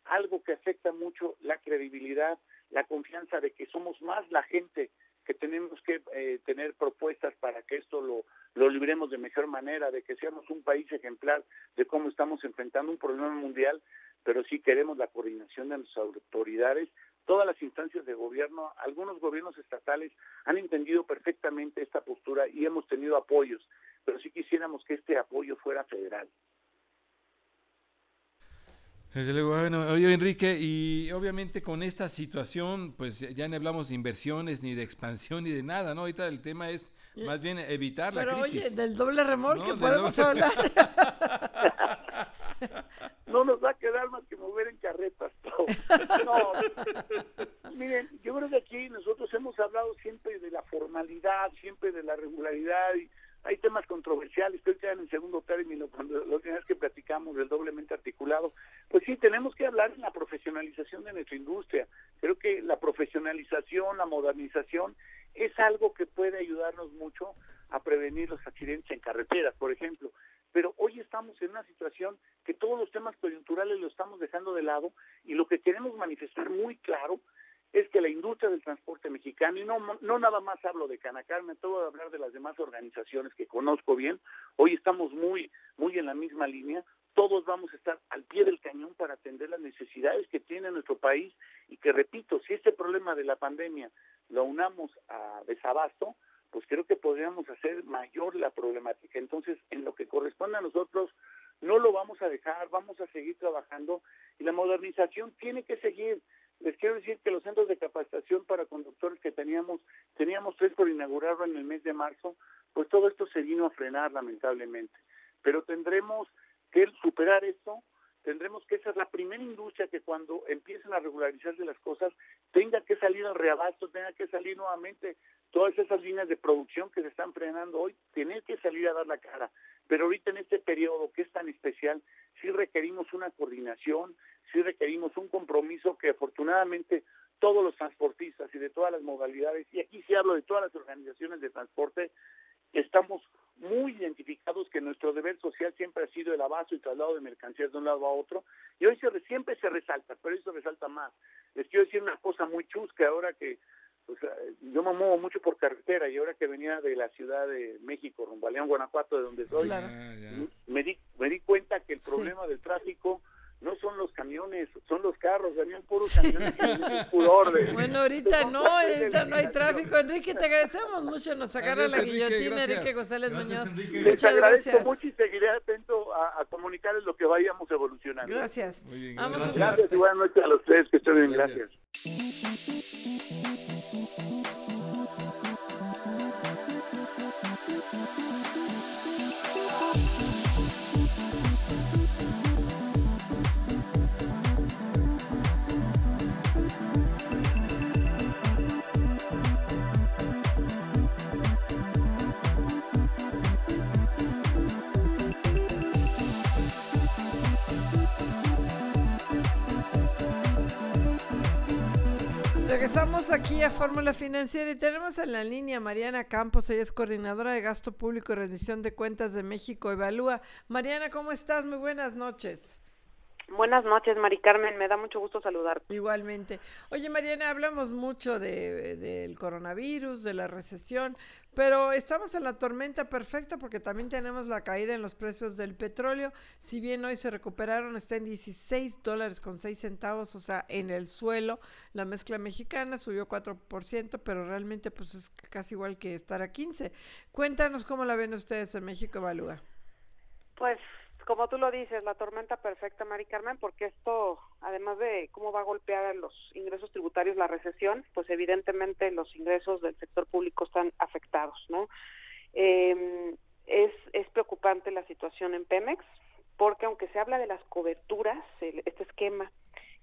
algo que afecta mucho la credibilidad, la confianza de que somos más la gente que tenemos que eh, tener propuestas para que esto lo, lo libremos de mejor manera, de que seamos un país ejemplar de cómo estamos enfrentando un problema mundial, pero sí queremos la coordinación de nuestras autoridades, todas las instancias de gobierno, algunos gobiernos estatales han entendido perfectamente esta postura y hemos tenido apoyos, pero sí quisiéramos que este apoyo fuera federal. Bueno, oye Enrique, y obviamente con esta situación, pues ya no hablamos de inversiones, ni de expansión, ni de nada, ¿no? Ahorita el tema es más bien evitar la crisis. Oye, del doble remolque podemos hablar. [laughs] no nos va a quedar más que mover en carretas. No. Miren, yo creo que aquí nosotros hemos hablado siempre de la formalidad, siempre de la regularidad y hay temas controversiales que hoy quedan en segundo término cuando la última que platicamos del doblemente articulado. Pues sí, tenemos que hablar en la profesionalización de nuestra industria. Creo que la profesionalización, la modernización es algo que puede ayudarnos mucho a prevenir los accidentes en carreteras, por ejemplo. Pero hoy estamos en una situación que todos los temas coyunturales lo estamos dejando de lado y lo que queremos manifestar muy claro es que la industria del transporte mexicano, y no, no nada más hablo de Canacar, me tengo de hablar de las demás organizaciones que conozco bien, hoy estamos muy, muy en la misma línea, todos vamos a estar al pie del cañón para atender las necesidades que tiene nuestro país y que, repito, si este problema de la pandemia lo unamos a desabasto, pues creo que podríamos hacer mayor la problemática. Entonces, en lo que corresponde a nosotros, no lo vamos a dejar, vamos a seguir trabajando y la modernización tiene que seguir. Les quiero decir que los centros de capacitación para conductores que teníamos, teníamos tres por inaugurarlo en el mes de marzo, pues todo esto se vino a frenar lamentablemente. Pero tendremos que superar esto, tendremos que ser la primera industria que cuando empiecen a regularizarse las cosas tenga que salir al reabasto, tenga que salir nuevamente todas esas líneas de producción que se están frenando hoy, tener que salir a dar la cara. Pero ahorita en este periodo que es tan especial, sí requerimos una coordinación, sí requerimos un compromiso que afortunadamente todos los transportistas y de todas las modalidades, y aquí sí hablo de todas las organizaciones de transporte, estamos muy identificados que nuestro deber social siempre ha sido el abasto y traslado de mercancías de un lado a otro, y hoy se, siempre se resalta, pero eso resalta más. Les quiero decir una cosa muy chusca ahora que pues, yo me muevo mucho por carretera y ahora que venía de la Ciudad de México, rumbo a León, Guanajuato, de donde soy, Me, di, me di cuenta que el problema del tráfico no son los camiones, son los carros, venían puros camiones puro orden. Bueno, ahorita no, ahorita no hay tráfico. Enrique, te agradecemos mucho, nos sacaron la guillotina, Enrique González Muñoz. Les agradezco mucho y seguiré atento a, a, comunicarles lo que vayamos evolucionando. Gracias. Muy bien, gracias. gracias y buenas noches a los tres, que estén bien, gracias. Aquí a Fórmula Financiera y tenemos en la línea Mariana Campos, ella es coordinadora de gasto público y rendición de cuentas de México Evalúa. Mariana, ¿cómo estás? Muy buenas noches. Buenas noches, Mari Carmen. Me da mucho gusto saludarte. Igualmente. Oye, Mariana, hablamos mucho de, del coronavirus, de la recesión, pero estamos en la tormenta perfecta porque también tenemos la caída en los precios del petróleo. Si bien hoy se recuperaron, está en 16 dólares con 6 centavos, o sea, en el suelo. La mezcla mexicana subió 4%, pero realmente pues es casi igual que estar a 15. Cuéntanos cómo la ven ustedes en México Evalúa. Pues como tú lo dices, la tormenta perfecta, Mari Carmen, porque esto, además de cómo va a golpear a los ingresos tributarios la recesión, pues evidentemente los ingresos del sector público están afectados, ¿no? Eh, es, es preocupante la situación en Pemex, porque aunque se habla de las coberturas, el, este esquema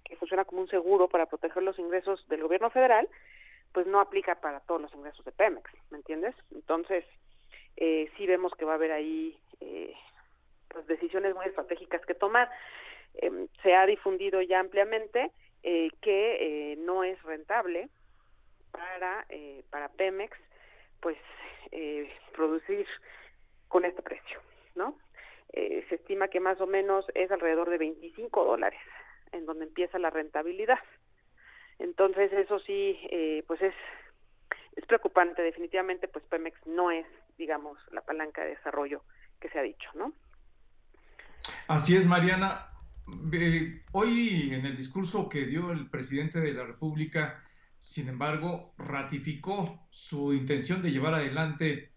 que funciona como un seguro para proteger los ingresos del gobierno federal, pues no aplica para todos los ingresos de Pemex, ¿me entiendes? Entonces, eh, sí vemos que va a haber ahí eh, pues, decisiones muy estratégicas que tomar. Eh, se ha difundido ya ampliamente eh, que eh, no es rentable para eh, para Pemex pues eh, producir con este precio, ¿no? Se estima que más o menos es alrededor de 25 dólares en donde empieza la rentabilidad. Entonces eso sí, pues es es preocupante. Definitivamente, pues Pemex no es, digamos, la palanca de desarrollo que se ha dicho, ¿no? Así es, Mariana. Hoy en el discurso que dio el presidente de la República, sin embargo, ratificó su intención de llevar adelante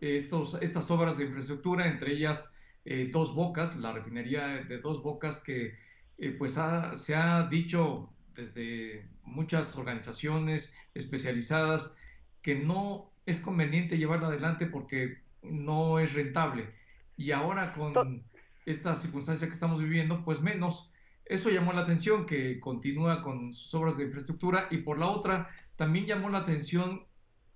estos, estas obras de infraestructura, entre ellas eh, Dos Bocas, la refinería de Dos Bocas, que eh, pues ha, se ha dicho desde muchas organizaciones especializadas que no es conveniente llevarla adelante porque no es rentable. Y ahora con esta circunstancia que estamos viviendo, pues menos. Eso llamó la atención que continúa con sus obras de infraestructura y por la otra también llamó la atención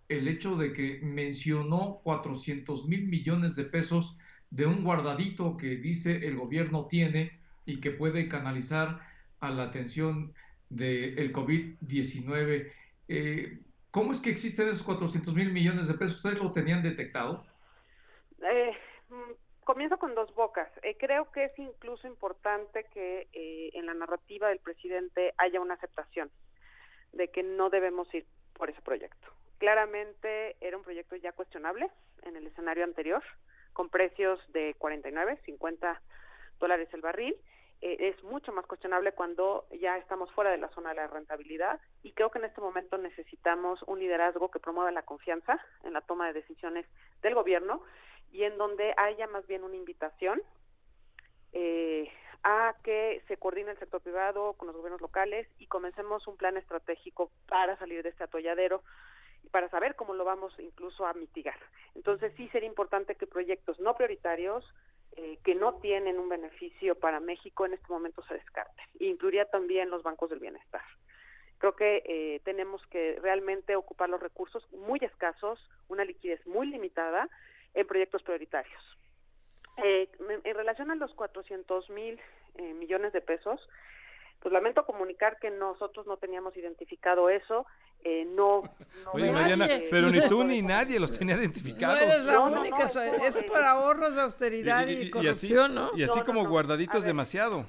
el hecho de que mencionó 400 mil millones de pesos de un guardadito que dice el gobierno tiene y que puede canalizar a la atención del COVID-19. Eh, ¿Cómo es que existen esos 400 mil millones de pesos? ¿Ustedes lo tenían detectado? Eh, comienzo con dos bocas. Eh, creo que es incluso importante que en la narrativa del presidente haya una aceptación de que no debemos ir por ese proyecto. Claramente era un proyecto ya cuestionable en el escenario anterior, con precios de 49, 50 dólares el barril. Eh, es mucho más cuestionable cuando ya estamos fuera de la zona de la rentabilidad y creo que en este momento necesitamos un liderazgo que promueva la confianza en la toma de decisiones del gobierno y en donde haya más bien una invitación eh, a que se coordine el sector privado con los gobiernos locales y comencemos un plan estratégico para salir de este atolladero y para saber cómo lo vamos incluso a mitigar. Entonces sí sería importante que proyectos no prioritarios eh, que no tienen un beneficio para México en este momento se descarten. E incluiría también los bancos del bienestar. Creo que eh, tenemos que realmente ocupar los recursos muy escasos, una liquidez muy limitada en proyectos prioritarios. Eh, en relación a los 400 mil eh, millones de pesos, pues lamento comunicar que nosotros no teníamos identificado eso. Eh, no, Oye, Mariana, pero ni tú ni nadie los tenía identificados. No eres la única, es, por ahorros de austeridad y, corrupción, ¿no? Y así como guardaditos demasiado.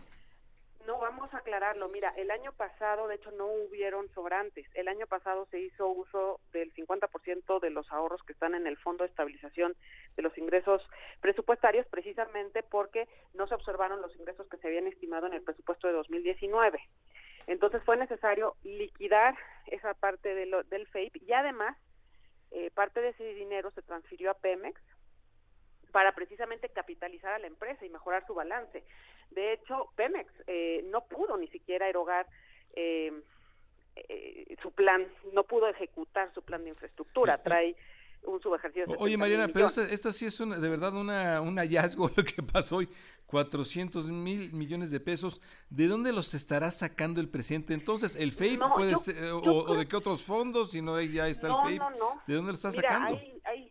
A aclararlo. Mira, el año pasado, de hecho, no hubieron sobrantes. El año pasado se hizo uso del 50% de los ahorros que están en el Fondo de Estabilización de los Ingresos Presupuestarios, precisamente porque no se observaron los ingresos que se habían estimado en el presupuesto de 2019. Entonces fue necesario liquidar esa parte del FAPE y además eh, parte de ese dinero se transfirió a Pemex para precisamente capitalizar a la empresa y mejorar su balance. De hecho, Pemex eh, no pudo ni siquiera erogar eh, eh, su plan, no pudo ejecutar su plan de infraestructura. Trae un subejercicio. Oye, Mariana, pero esto, sí es de verdad una, un hallazgo [laughs] lo que pasó hoy. 400 mil millones de pesos. ¿De dónde los estará sacando el presidente? Entonces, ¿el FAPE puede ser, o, de qué otros fondos? Si no, ya está el FAPE. ¿De dónde lo está sacando? Hay, hay,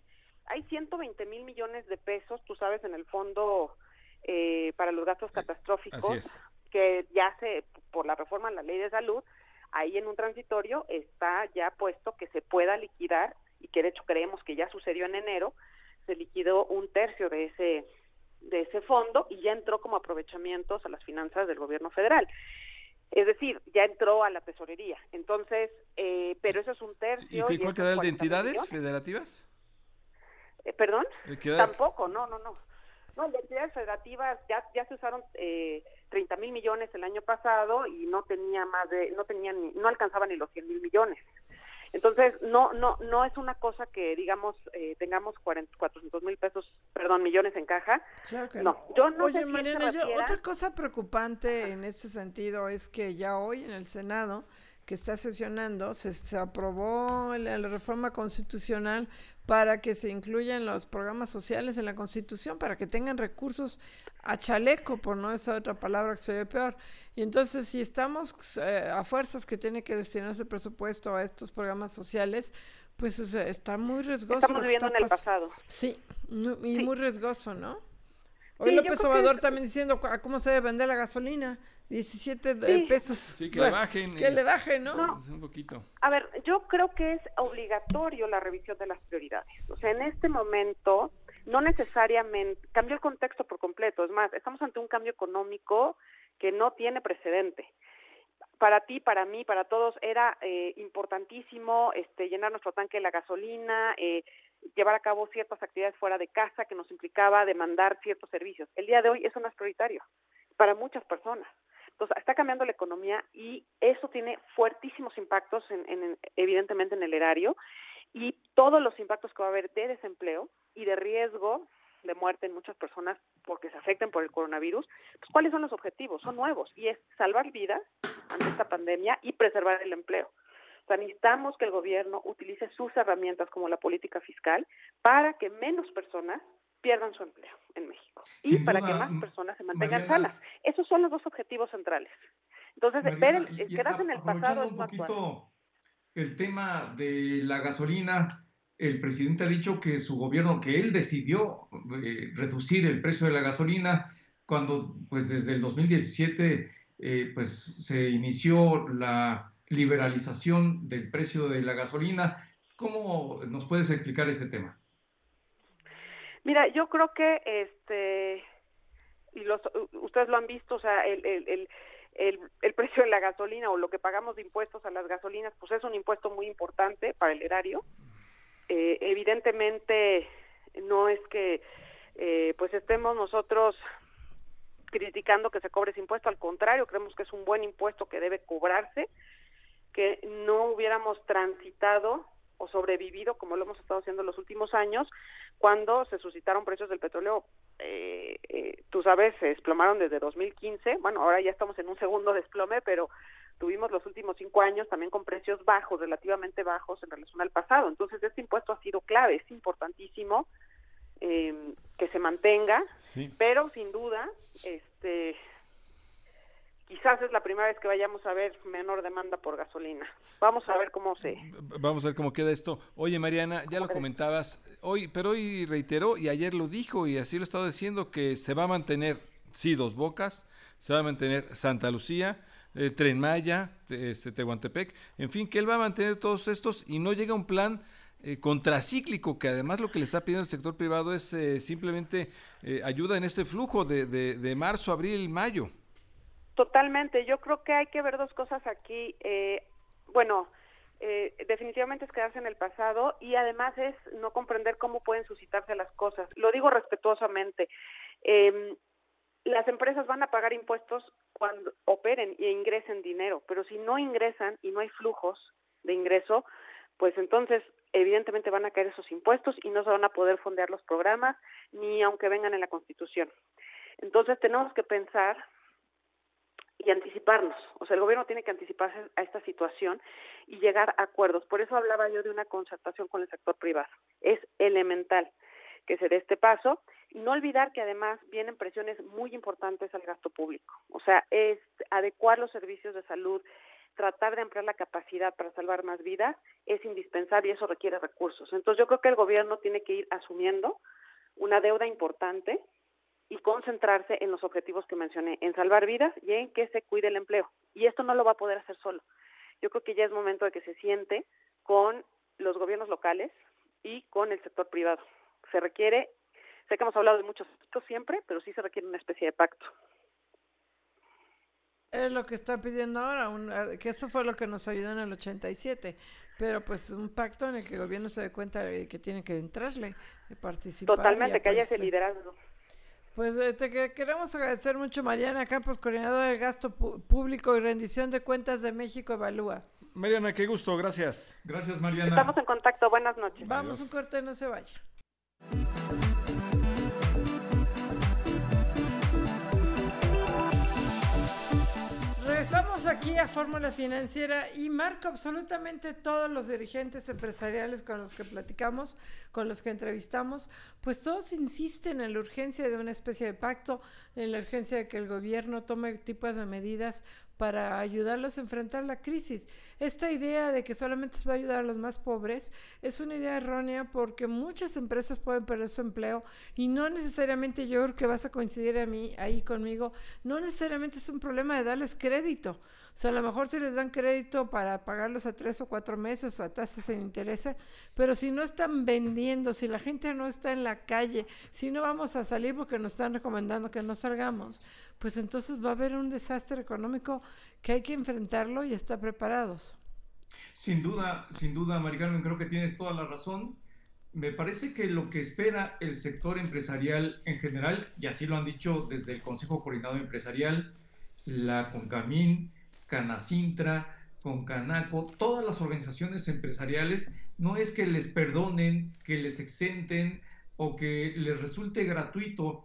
hay 120 mil millones de pesos, tú sabes, en el fondo eh, para los gastos catastróficos, que ya se, por la reforma en la ley de salud, ahí en un transitorio está ya puesto que se pueda liquidar y que de hecho creemos que ya sucedió en enero, se liquidó un tercio de ese de ese fondo y ya entró como aprovechamientos a las finanzas del gobierno federal. Es decir, ya entró a la tesorería. Entonces, eh, pero eso es un tercio. ¿Y, cuál queda de entidades federativas? Eh, ¿Perdón? Tampoco, no, no, no. No, las entidades federativas ya, ya se usaron eh, 30 mil millones el año pasado y no tenía más de, no tenían, ni, no alcanzaban ni los 100 mil millones. Entonces, no, no, no es una cosa que, digamos, eh, tengamos 400 mil pesos, perdón, millones en caja. no. yo no Oye, Mariana, otra cosa preocupante en este sentido es que ya hoy en el Senado, que está sesionando, se, se aprobó la, reforma constitucional para que se incluyan los programas sociales en la Constitución, para que tengan recursos a chaleco, por no esa otra palabra que se ve peor. Y entonces, si estamos eh, a fuerzas que tiene que destinarse presupuesto a estos programas sociales, pues está muy riesgoso. Estamos viviendo en el pasado. Sí, y muy riesgoso, ¿no? Hoy López Obrador también diciendo cómo se debe vender la gasolina. 17 pesos. Sí, que le bajen. Que le bajen, ¿no? Un poquito. A ver, yo creo que es obligatorio la revisión de las prioridades. O sea, en este momento, no necesariamente, cambió el contexto por completo. Es más, estamos ante un cambio económico que no tiene precedente. Para ti, para mí, para todos, era eh, importantísimo este, llenar nuestro tanque de la gasolina, eh, llevar a cabo ciertas actividades fuera de casa que nos implicaba demandar ciertos servicios. El día de hoy eso no es prioritario para muchas personas. Entonces, está cambiando la economía y eso tiene fuertísimos impactos, en, evidentemente, en el erario y todos los impactos que va a haber de desempleo y de riesgo de muerte en muchas personas porque se afecten por el coronavirus, pues cuáles son los objetivos, son nuevos y es salvar vidas ante esta pandemia y preservar el empleo. O sea, necesitamos que el gobierno utilice sus herramientas como la política fiscal para que menos personas pierdan su empleo en México y para que más personas se mantengan sanas. Esos son los dos objetivos centrales. Entonces, ver el, quedarse en el pasado es un poquito el tema de la gasolina, el presidente ha dicho que su gobierno, que él decidió eh, reducir el precio de la gasolina cuando pues desde el 2017 eh, pues se inició la liberalización del precio de la gasolina. ¿Cómo nos puedes explicar este tema? Mira, yo creo que este y los, ustedes lo han visto, o sea, el, el, el, el, [laughs] precio de la gasolina o lo que pagamos de impuestos a las gasolinas, pues es un impuesto muy importante para el erario. Eh, evidentemente no es que eh, pues estemos nosotros criticando que se cobre ese impuesto, al contrario, creemos que es un buen impuesto que debe cobrarse, que no hubiéramos transitado o sobrevivido como lo hemos estado haciendo en los últimos años cuando se suscitaron precios del petróleo eh, eh, tú sabes se desplomaron desde 2015 bueno ahora ya estamos en un segundo desplome pero tuvimos los últimos cinco años también con precios bajos relativamente bajos en relación al pasado. Entonces este impuesto ha sido clave es importantísimo eh, que se mantenga pero sin duda este quizás es la primera vez que vayamos a ver menor demanda por gasolina. Vamos a ver cómo se... Vamos a ver cómo queda esto. Oye, Mariana, ya lo comentabas hoy, pero hoy reiteró y ayer lo dijo y así lo he estado diciendo que se va a mantener, sí, Dos Bocas, se va a mantener Santa Lucía, eh, Tren Maya, este, Tehuantepec, en fin, que él va a mantener todos estos y no llega un plan eh, contracíclico, que además lo que le está pidiendo el sector privado es eh, simplemente eh, ayuda en este flujo de, de, de marzo, abril, mayo. Totalmente, yo creo que hay que ver dos cosas aquí. Eh, bueno, eh, definitivamente es quedarse en el pasado y además es no comprender cómo pueden suscitarse las cosas. Lo digo respetuosamente. Eh, las empresas van a pagar impuestos cuando operen e ingresen dinero, pero si no ingresan y no hay flujos de ingreso, pues entonces evidentemente van a caer esos impuestos y no se van a poder fondear los programas ni aunque vengan en la Constitución. Entonces tenemos que pensar y anticiparnos. O sea, el gobierno tiene que anticiparse a esta situación y llegar a acuerdos. Por eso hablaba yo de una concertación con el sector privado. Es elemental que se dé este paso no olvidar que además vienen presiones muy importantes al gasto público. O sea, es adecuar los servicios de salud, tratar de ampliar la capacidad para salvar más vidas es indispensable y eso requiere recursos. Entonces yo creo que el gobierno tiene que ir asumiendo una deuda importante y concentrarse en los objetivos que mencioné, en salvar vidas y en que se cuide el empleo. Y esto no lo va a poder hacer solo. Yo creo que ya es momento de que se siente con los gobiernos locales y con el sector privado. Se requiere, sé que hemos hablado de muchos aspectos siempre, pero sí se requiere una especie de pacto. Es lo que está pidiendo ahora, que eso fue lo que nos ayudó en el 87, pero pues un pacto en el que el gobierno se dé cuenta de que tiene que entrarle, de participar. Totalmente, que haya ese liderazgo. Pues te queremos agradecer mucho, Mariana Campos, coordinadora del gasto público y rendición de cuentas de México Evalúa. Mariana, qué gusto, gracias. Gracias, Mariana. Estamos en contacto, buenas noches. Vamos un corte, no se vaya. Aquí a Fórmula Financiera y marco absolutamente todos los dirigentes empresariales con los que platicamos, con los que entrevistamos, pues todos insisten en la urgencia de una especie de pacto, en la urgencia de que el gobierno tome tipos de medidas para ayudarlos a enfrentar la crisis. Esta idea de que solamente se va a ayudar a los más pobres es una idea errónea porque muchas empresas pueden perder su empleo y no necesariamente yo creo que vas a coincidir a mí ahí conmigo, no necesariamente es un problema de darles crédito. Sea, a lo mejor si les dan crédito para pagarlos a tres o cuatro meses a tasas sin interés, pero si no están vendiendo, si la gente no está en la calle, si no vamos a salir porque nos están recomendando que no salgamos, pues entonces va a haber un desastre económico que hay que enfrentarlo y estar preparados. Sin duda, sin duda, Maricarmen, creo que tienes toda la razón. Me parece que lo que espera el sector empresarial en general, y así lo han dicho desde el Consejo Coordinador Empresarial, la CONCAMIN, Canacintra, Concanaco, todas las organizaciones empresariales, no es que les perdonen, que les exenten o que les resulte gratuito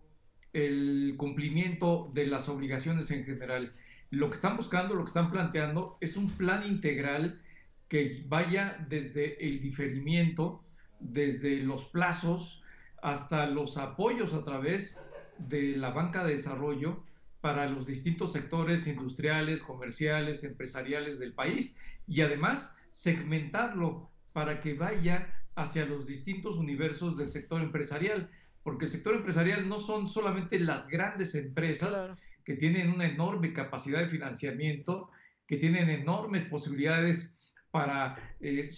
el cumplimiento de las obligaciones en general. Lo que están buscando, lo que están planteando es un plan integral que vaya desde el diferimiento, desde los plazos, hasta los apoyos a través de la banca de desarrollo para los distintos sectores industriales, comerciales, empresariales del país y además segmentarlo para que vaya hacia los distintos universos del sector empresarial, porque el sector empresarial no son solamente las grandes empresas que tienen una enorme capacidad de financiamiento, que tienen enormes posibilidades para eh, eh,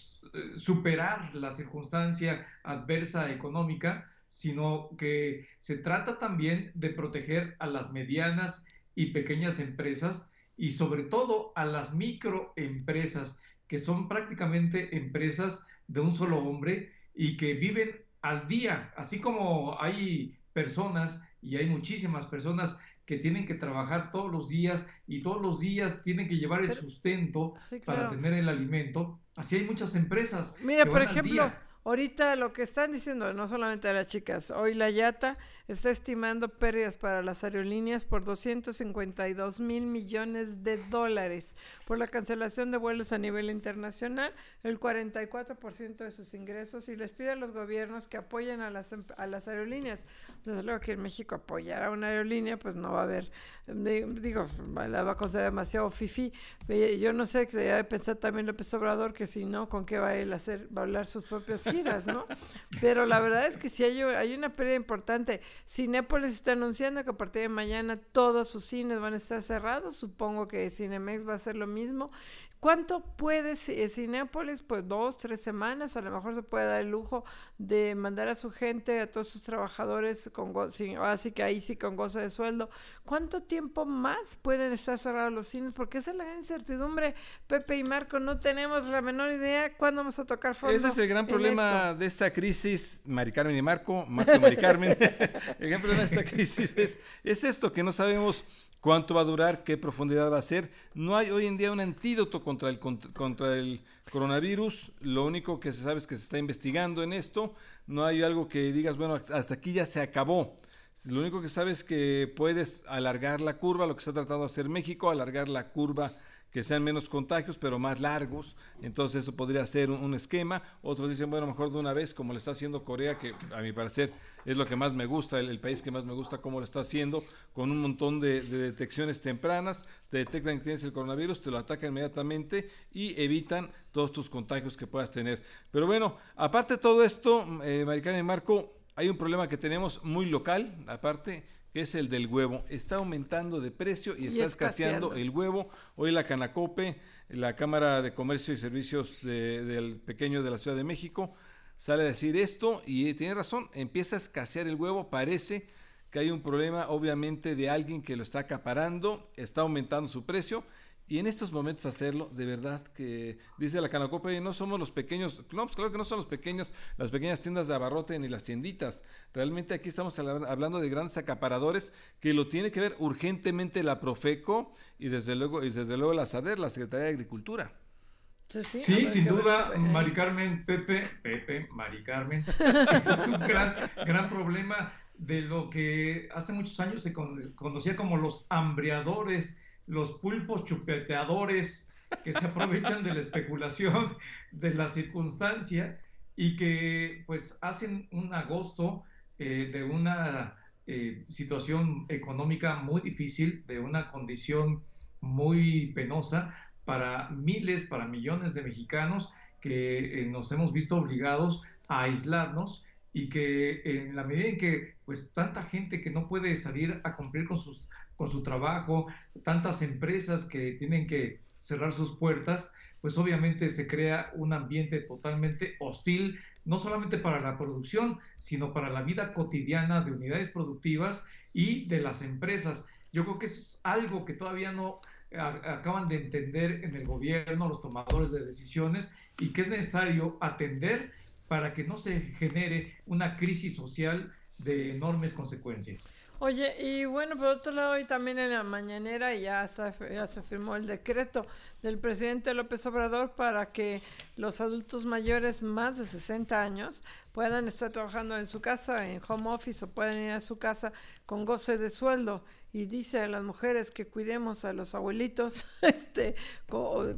superar la circunstancia adversa económica, sino que se trata también de proteger a las medianas y pequeñas empresas y sobre todo a las microempresas, que son prácticamente empresas de un solo hombre y que viven al día, así como hay personas y hay muchísimas personas que tienen que trabajar todos los días y todos los días tienen que llevar el sustento para tener el alimento. Así hay muchas empresas. Mira, por ejemplo, ahorita lo que están diciendo, no solamente las chicas, hoy la Yata está estimando pérdidas para las aerolíneas por 252 mil millones de dólares por la cancelación de vuelos a nivel internacional, el 44% de sus ingresos y les pide a los gobiernos que apoyen a las, em, a las aerolíneas. Desde luego que en México apoyar a una aerolínea, pues no va a haber, digo, la va a considerar demasiado fifi. Yo no sé, que debe pensar también López Obrador que si no, ¿con qué va a él a hacer, va a hablar sus propias no? Pero la verdad es que si hay, hay una pérdida importante. Cinépolis está anunciando que a partir de mañana todos sus cines van a estar cerrados. Supongo que Cinemex va a hacer lo mismo. ¿Cuánto puede Cinépolis? Pues dos, tres semanas. A lo mejor se puede dar el lujo de mandar a su gente, a todos sus trabajadores, con así que ahí sí con gozo de sueldo. ¿Cuánto tiempo más pueden estar cerrados los cines? Porque esa es la gran incertidumbre. Pepe y Marco, no tenemos la menor idea cuándo vamos a tocar fondo. Ese es el gran problema de esta crisis, Mari Carmen y Marco, Marco y Mari Carmen. [laughs] el problema de esta crisis es, es esto, que no sabemos cuánto va a durar, qué profundidad va a ser. No hay hoy en día un antídoto contra el, contra el coronavirus. Lo único que se sabe es que se está investigando en esto. No hay algo que digas, bueno, hasta aquí ya se acabó. Lo único que sabes es que puedes alargar la curva, lo que está tratando de hacer México, alargar la curva que sean menos contagios, pero más largos. Entonces eso podría ser un, esquema. Otros dicen, bueno, mejor de una vez, como lo está haciendo Corea, que a mi parecer es lo que más me gusta, el, país que más me gusta, cómo lo está haciendo, con un montón de, detecciones tempranas. Te detectan que tienes el coronavirus, te lo atacan inmediatamente y evitan todos tus contagios que puedas tener. Pero bueno, aparte de todo esto, eh, Maricana y Marco, hay un problema que tenemos muy local, aparte, que es el del huevo. Está aumentando de precio y, está escaseando el huevo. Hoy la Canacope, la Cámara de Comercio y Servicios del Pequeño de la Ciudad de México, sale a decir esto y tiene razón, empieza a escasear el huevo, parece que hay un problema obviamente de alguien que lo está acaparando, está aumentando su precio y en estos momentos hacerlo, de verdad que dice la Canacope, no somos los pequeños, no, pues claro que no son los pequeños, las pequeñas tiendas de abarrote ni las tienditas. Realmente aquí estamos hablando de grandes acaparadores que lo tiene que ver urgentemente la Profeco y desde luego, y desde luego la SADER, la Secretaría de Agricultura. Sí, sin duda, Mari Carmen, Pepe, Pepe, Mari Carmen, [laughs] este es un gran, gran problema de lo que hace muchos años se conocía como los hambreadores los pulpos chupeteadores que se aprovechan de la especulación de la circunstancia y que pues hacen un agosto eh, de una eh, situación económica muy difícil, de una condición muy penosa para miles, para millones de mexicanos que eh, nos hemos visto obligados a aislarnos y que en la medida en que pues tanta gente que no puede salir a cumplir con sus con su trabajo, tantas empresas que tienen que cerrar sus puertas, pues obviamente se crea un ambiente totalmente hostil, no solamente para la producción, sino para la vida cotidiana de unidades productivas y de las empresas. Yo creo que es algo que todavía no acaban de entender en el gobierno, los tomadores de decisiones, y que es necesario atender para que no se genere una crisis social de enormes consecuencias. Oye, y bueno, por otro lado, hoy también en la mañanera ya se, ya se firmó el decreto del presidente López Obrador para que los adultos mayores más de 60 años puedan estar trabajando en su casa, en home office o puedan ir a su casa con goce de sueldo y dice a las mujeres que cuidemos a los abuelitos, [laughs] este,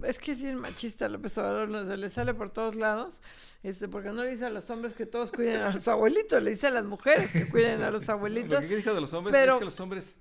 es que es bien machista López Obrador, se le sale por todos lados, este, porque no le dice a los hombres que todos cuiden a los abuelitos, le dice a las mujeres que cuiden a los abuelitos. [laughs] Lo que dijo de los hombres es que los hombres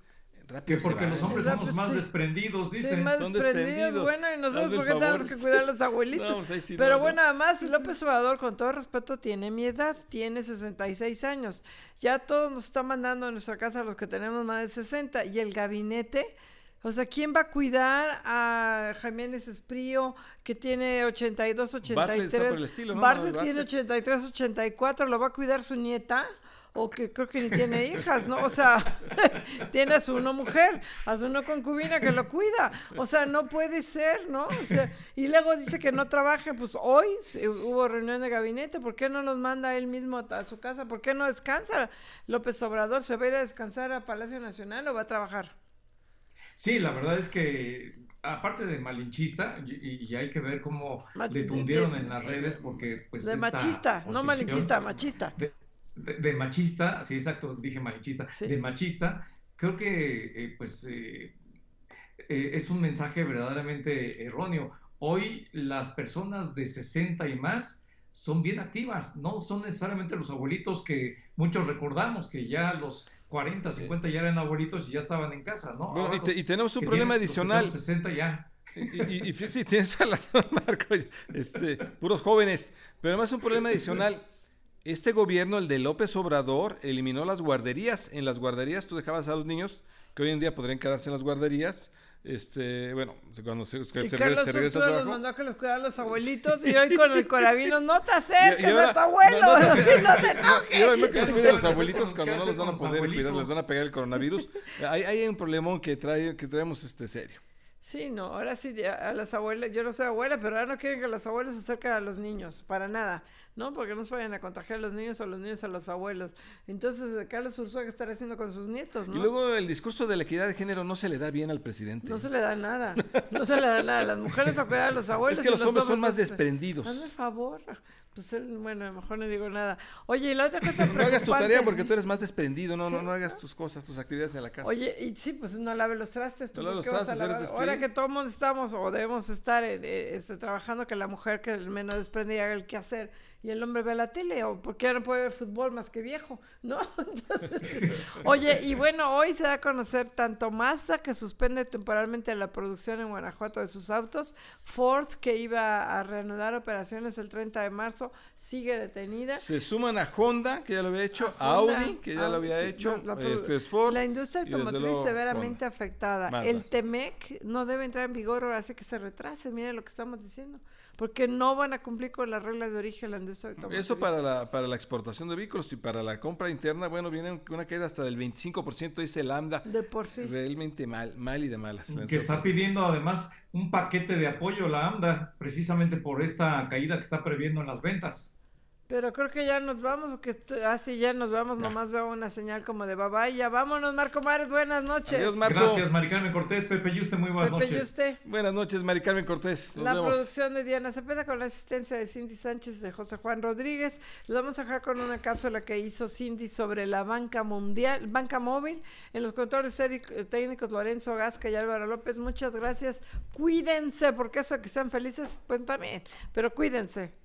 que porque los hombres somos más desprendidos, dicen. Sí, más Son desprendidos. Bueno, y nosotros, ¿por qué tenemos que cuidar a los abuelitos? Pues Pero bueno, además, López Obrador, con todo respeto, tiene mi edad, tiene 66 años. Ya todos nos está mandando a nuestra casa los que tenemos más de 60. Y el gabinete. O sea, ¿quién va a cuidar a Jiménez Esprío, que tiene 82, 83? Bartlett, tiene 83, 84, ¿lo va a cuidar su nieta? O que creo que ni tiene hijas, ¿no? O sea, [laughs] tiene a su una mujer, a su una concubina que lo cuida. O sea, no puede ser, ¿no? O sea, y luego dice que no trabaje, pues hoy hubo reunión de gabinete, ¿por qué no los manda él mismo a su casa? ¿Por qué no descansa López Obrador? ¿Se va a ir a descansar a Palacio Nacional o va a trabajar? Sí, la verdad es que aparte de malinchista, y, hay que ver cómo le tundieron en las redes porque pues... De machista, no malinchista, machista de, machista, sí, exacto, dije machista, de machista, creo que eh, pues eh, eh, es un mensaje verdaderamente erróneo. Hoy las personas de 60 y más son bien activas, no son necesariamente los abuelitos que muchos recordamos, que ya los 40, 50 ya eran abuelitos y ya estaban en casa, ¿no? y, tenemos un problema adicional. 60 ya. Y, y, sí, tienes razón, Marco, este, puros jóvenes, pero además un problema [laughs] adicional este gobierno, el de López Obrador, eliminó las guarderías. En las guarderías tú dejabas a los niños, que hoy en día podrían quedarse en las guarderías, este, bueno, cuando se, se, y se, Carlos se regresa a los mandó a que los cuidaran los abuelitos [laughs] y hoy con el corabino no te acerques a tu abuelo, [laughs] no, no, te, no te toques. Y ahora me que cuiden los [laughs] abuelitos cuando no los van a poder cuidar, les van a pegar el coronavirus. Hay, hay un problemón que trae, que traemos este serio. Sí, no, ahora sí, a las abuelas, yo no soy abuela, pero ahora no quieren que los abuelos se acerquen a los niños, para nada, ¿no? Porque no se vayan a contagiar a los niños o los niños a los abuelos. Entonces, Carlos Ursúa, ¿qué estará haciendo con sus nietos, no? Y luego el discurso de la equidad de género no se le da bien al presidente. No se le da nada, no se le da nada. Las mujeres a cuidar a los abuelos. [laughs] Es que los, hombres son más desprendidos. Hazme favor. Pues bueno, mejor no digo nada. Oye, y la otra cosa [laughs] No hagas tu tarea porque tú eres más desprendido, no, no, no hagas tus cosas, tus actividades en la casa. Oye, y sí, pues no lave los trastes. ¿tú no lave los trastes, eres Ahora que todos estamos o debemos estar eh, este, trabajando, que la mujer que menos desprendida haga el que hacer y el hombre ve la tele, o porque no puede ver fútbol más que viejo, ¿no? [laughs] Entonces, oye, y bueno, hoy se da a conocer tanto Mazda, que suspende temporalmente la producción en Guanajuato de sus autos, Ford, que iba a reanudar operaciones el 30 de marzo, sigue detenida. Se suman a Honda, que ya lo había hecho, a, Audi, que ya lo había hecho, la, este es Ford. La industria automotriz severamente afectada. El TEMEC no debe entrar en vigor, ahora hace que se retrase, mire lo que estamos diciendo porque no van a cumplir con las reglas de origen la industria automotriz. Eso para la, para la exportación de vehículos y para la compra interna, bueno, viene una caída hasta del 25%, dice Lambda. De por sí. Realmente mal, mal y de malas. Que está pidiendo además un paquete de apoyo la AMDA, precisamente por esta caída que está previendo en las ventas. Pero creo que ya nos vamos, porque así ah, ya nos vamos, nomás veo una señal como de bye bye. Ya vámonos, Marco Mares, buenas noches. Adiós, Marco. Gracias, Mari Carmen Cortés, Pepe Yuste, muy buenas Pepe noches. Yuste. Buenas noches, Mari Carmen Cortés. la producción de Diana Cepeda con la asistencia de Cindy Sánchez de José Juan Rodríguez. Les vamos a dejar con una cápsula que hizo Cindy sobre la banca mundial, banca móvil. En los controles técnicos Lorenzo Gasca y Álvaro López, muchas gracias. Cuídense, porque eso de que sean felices, pues también, pero cuídense.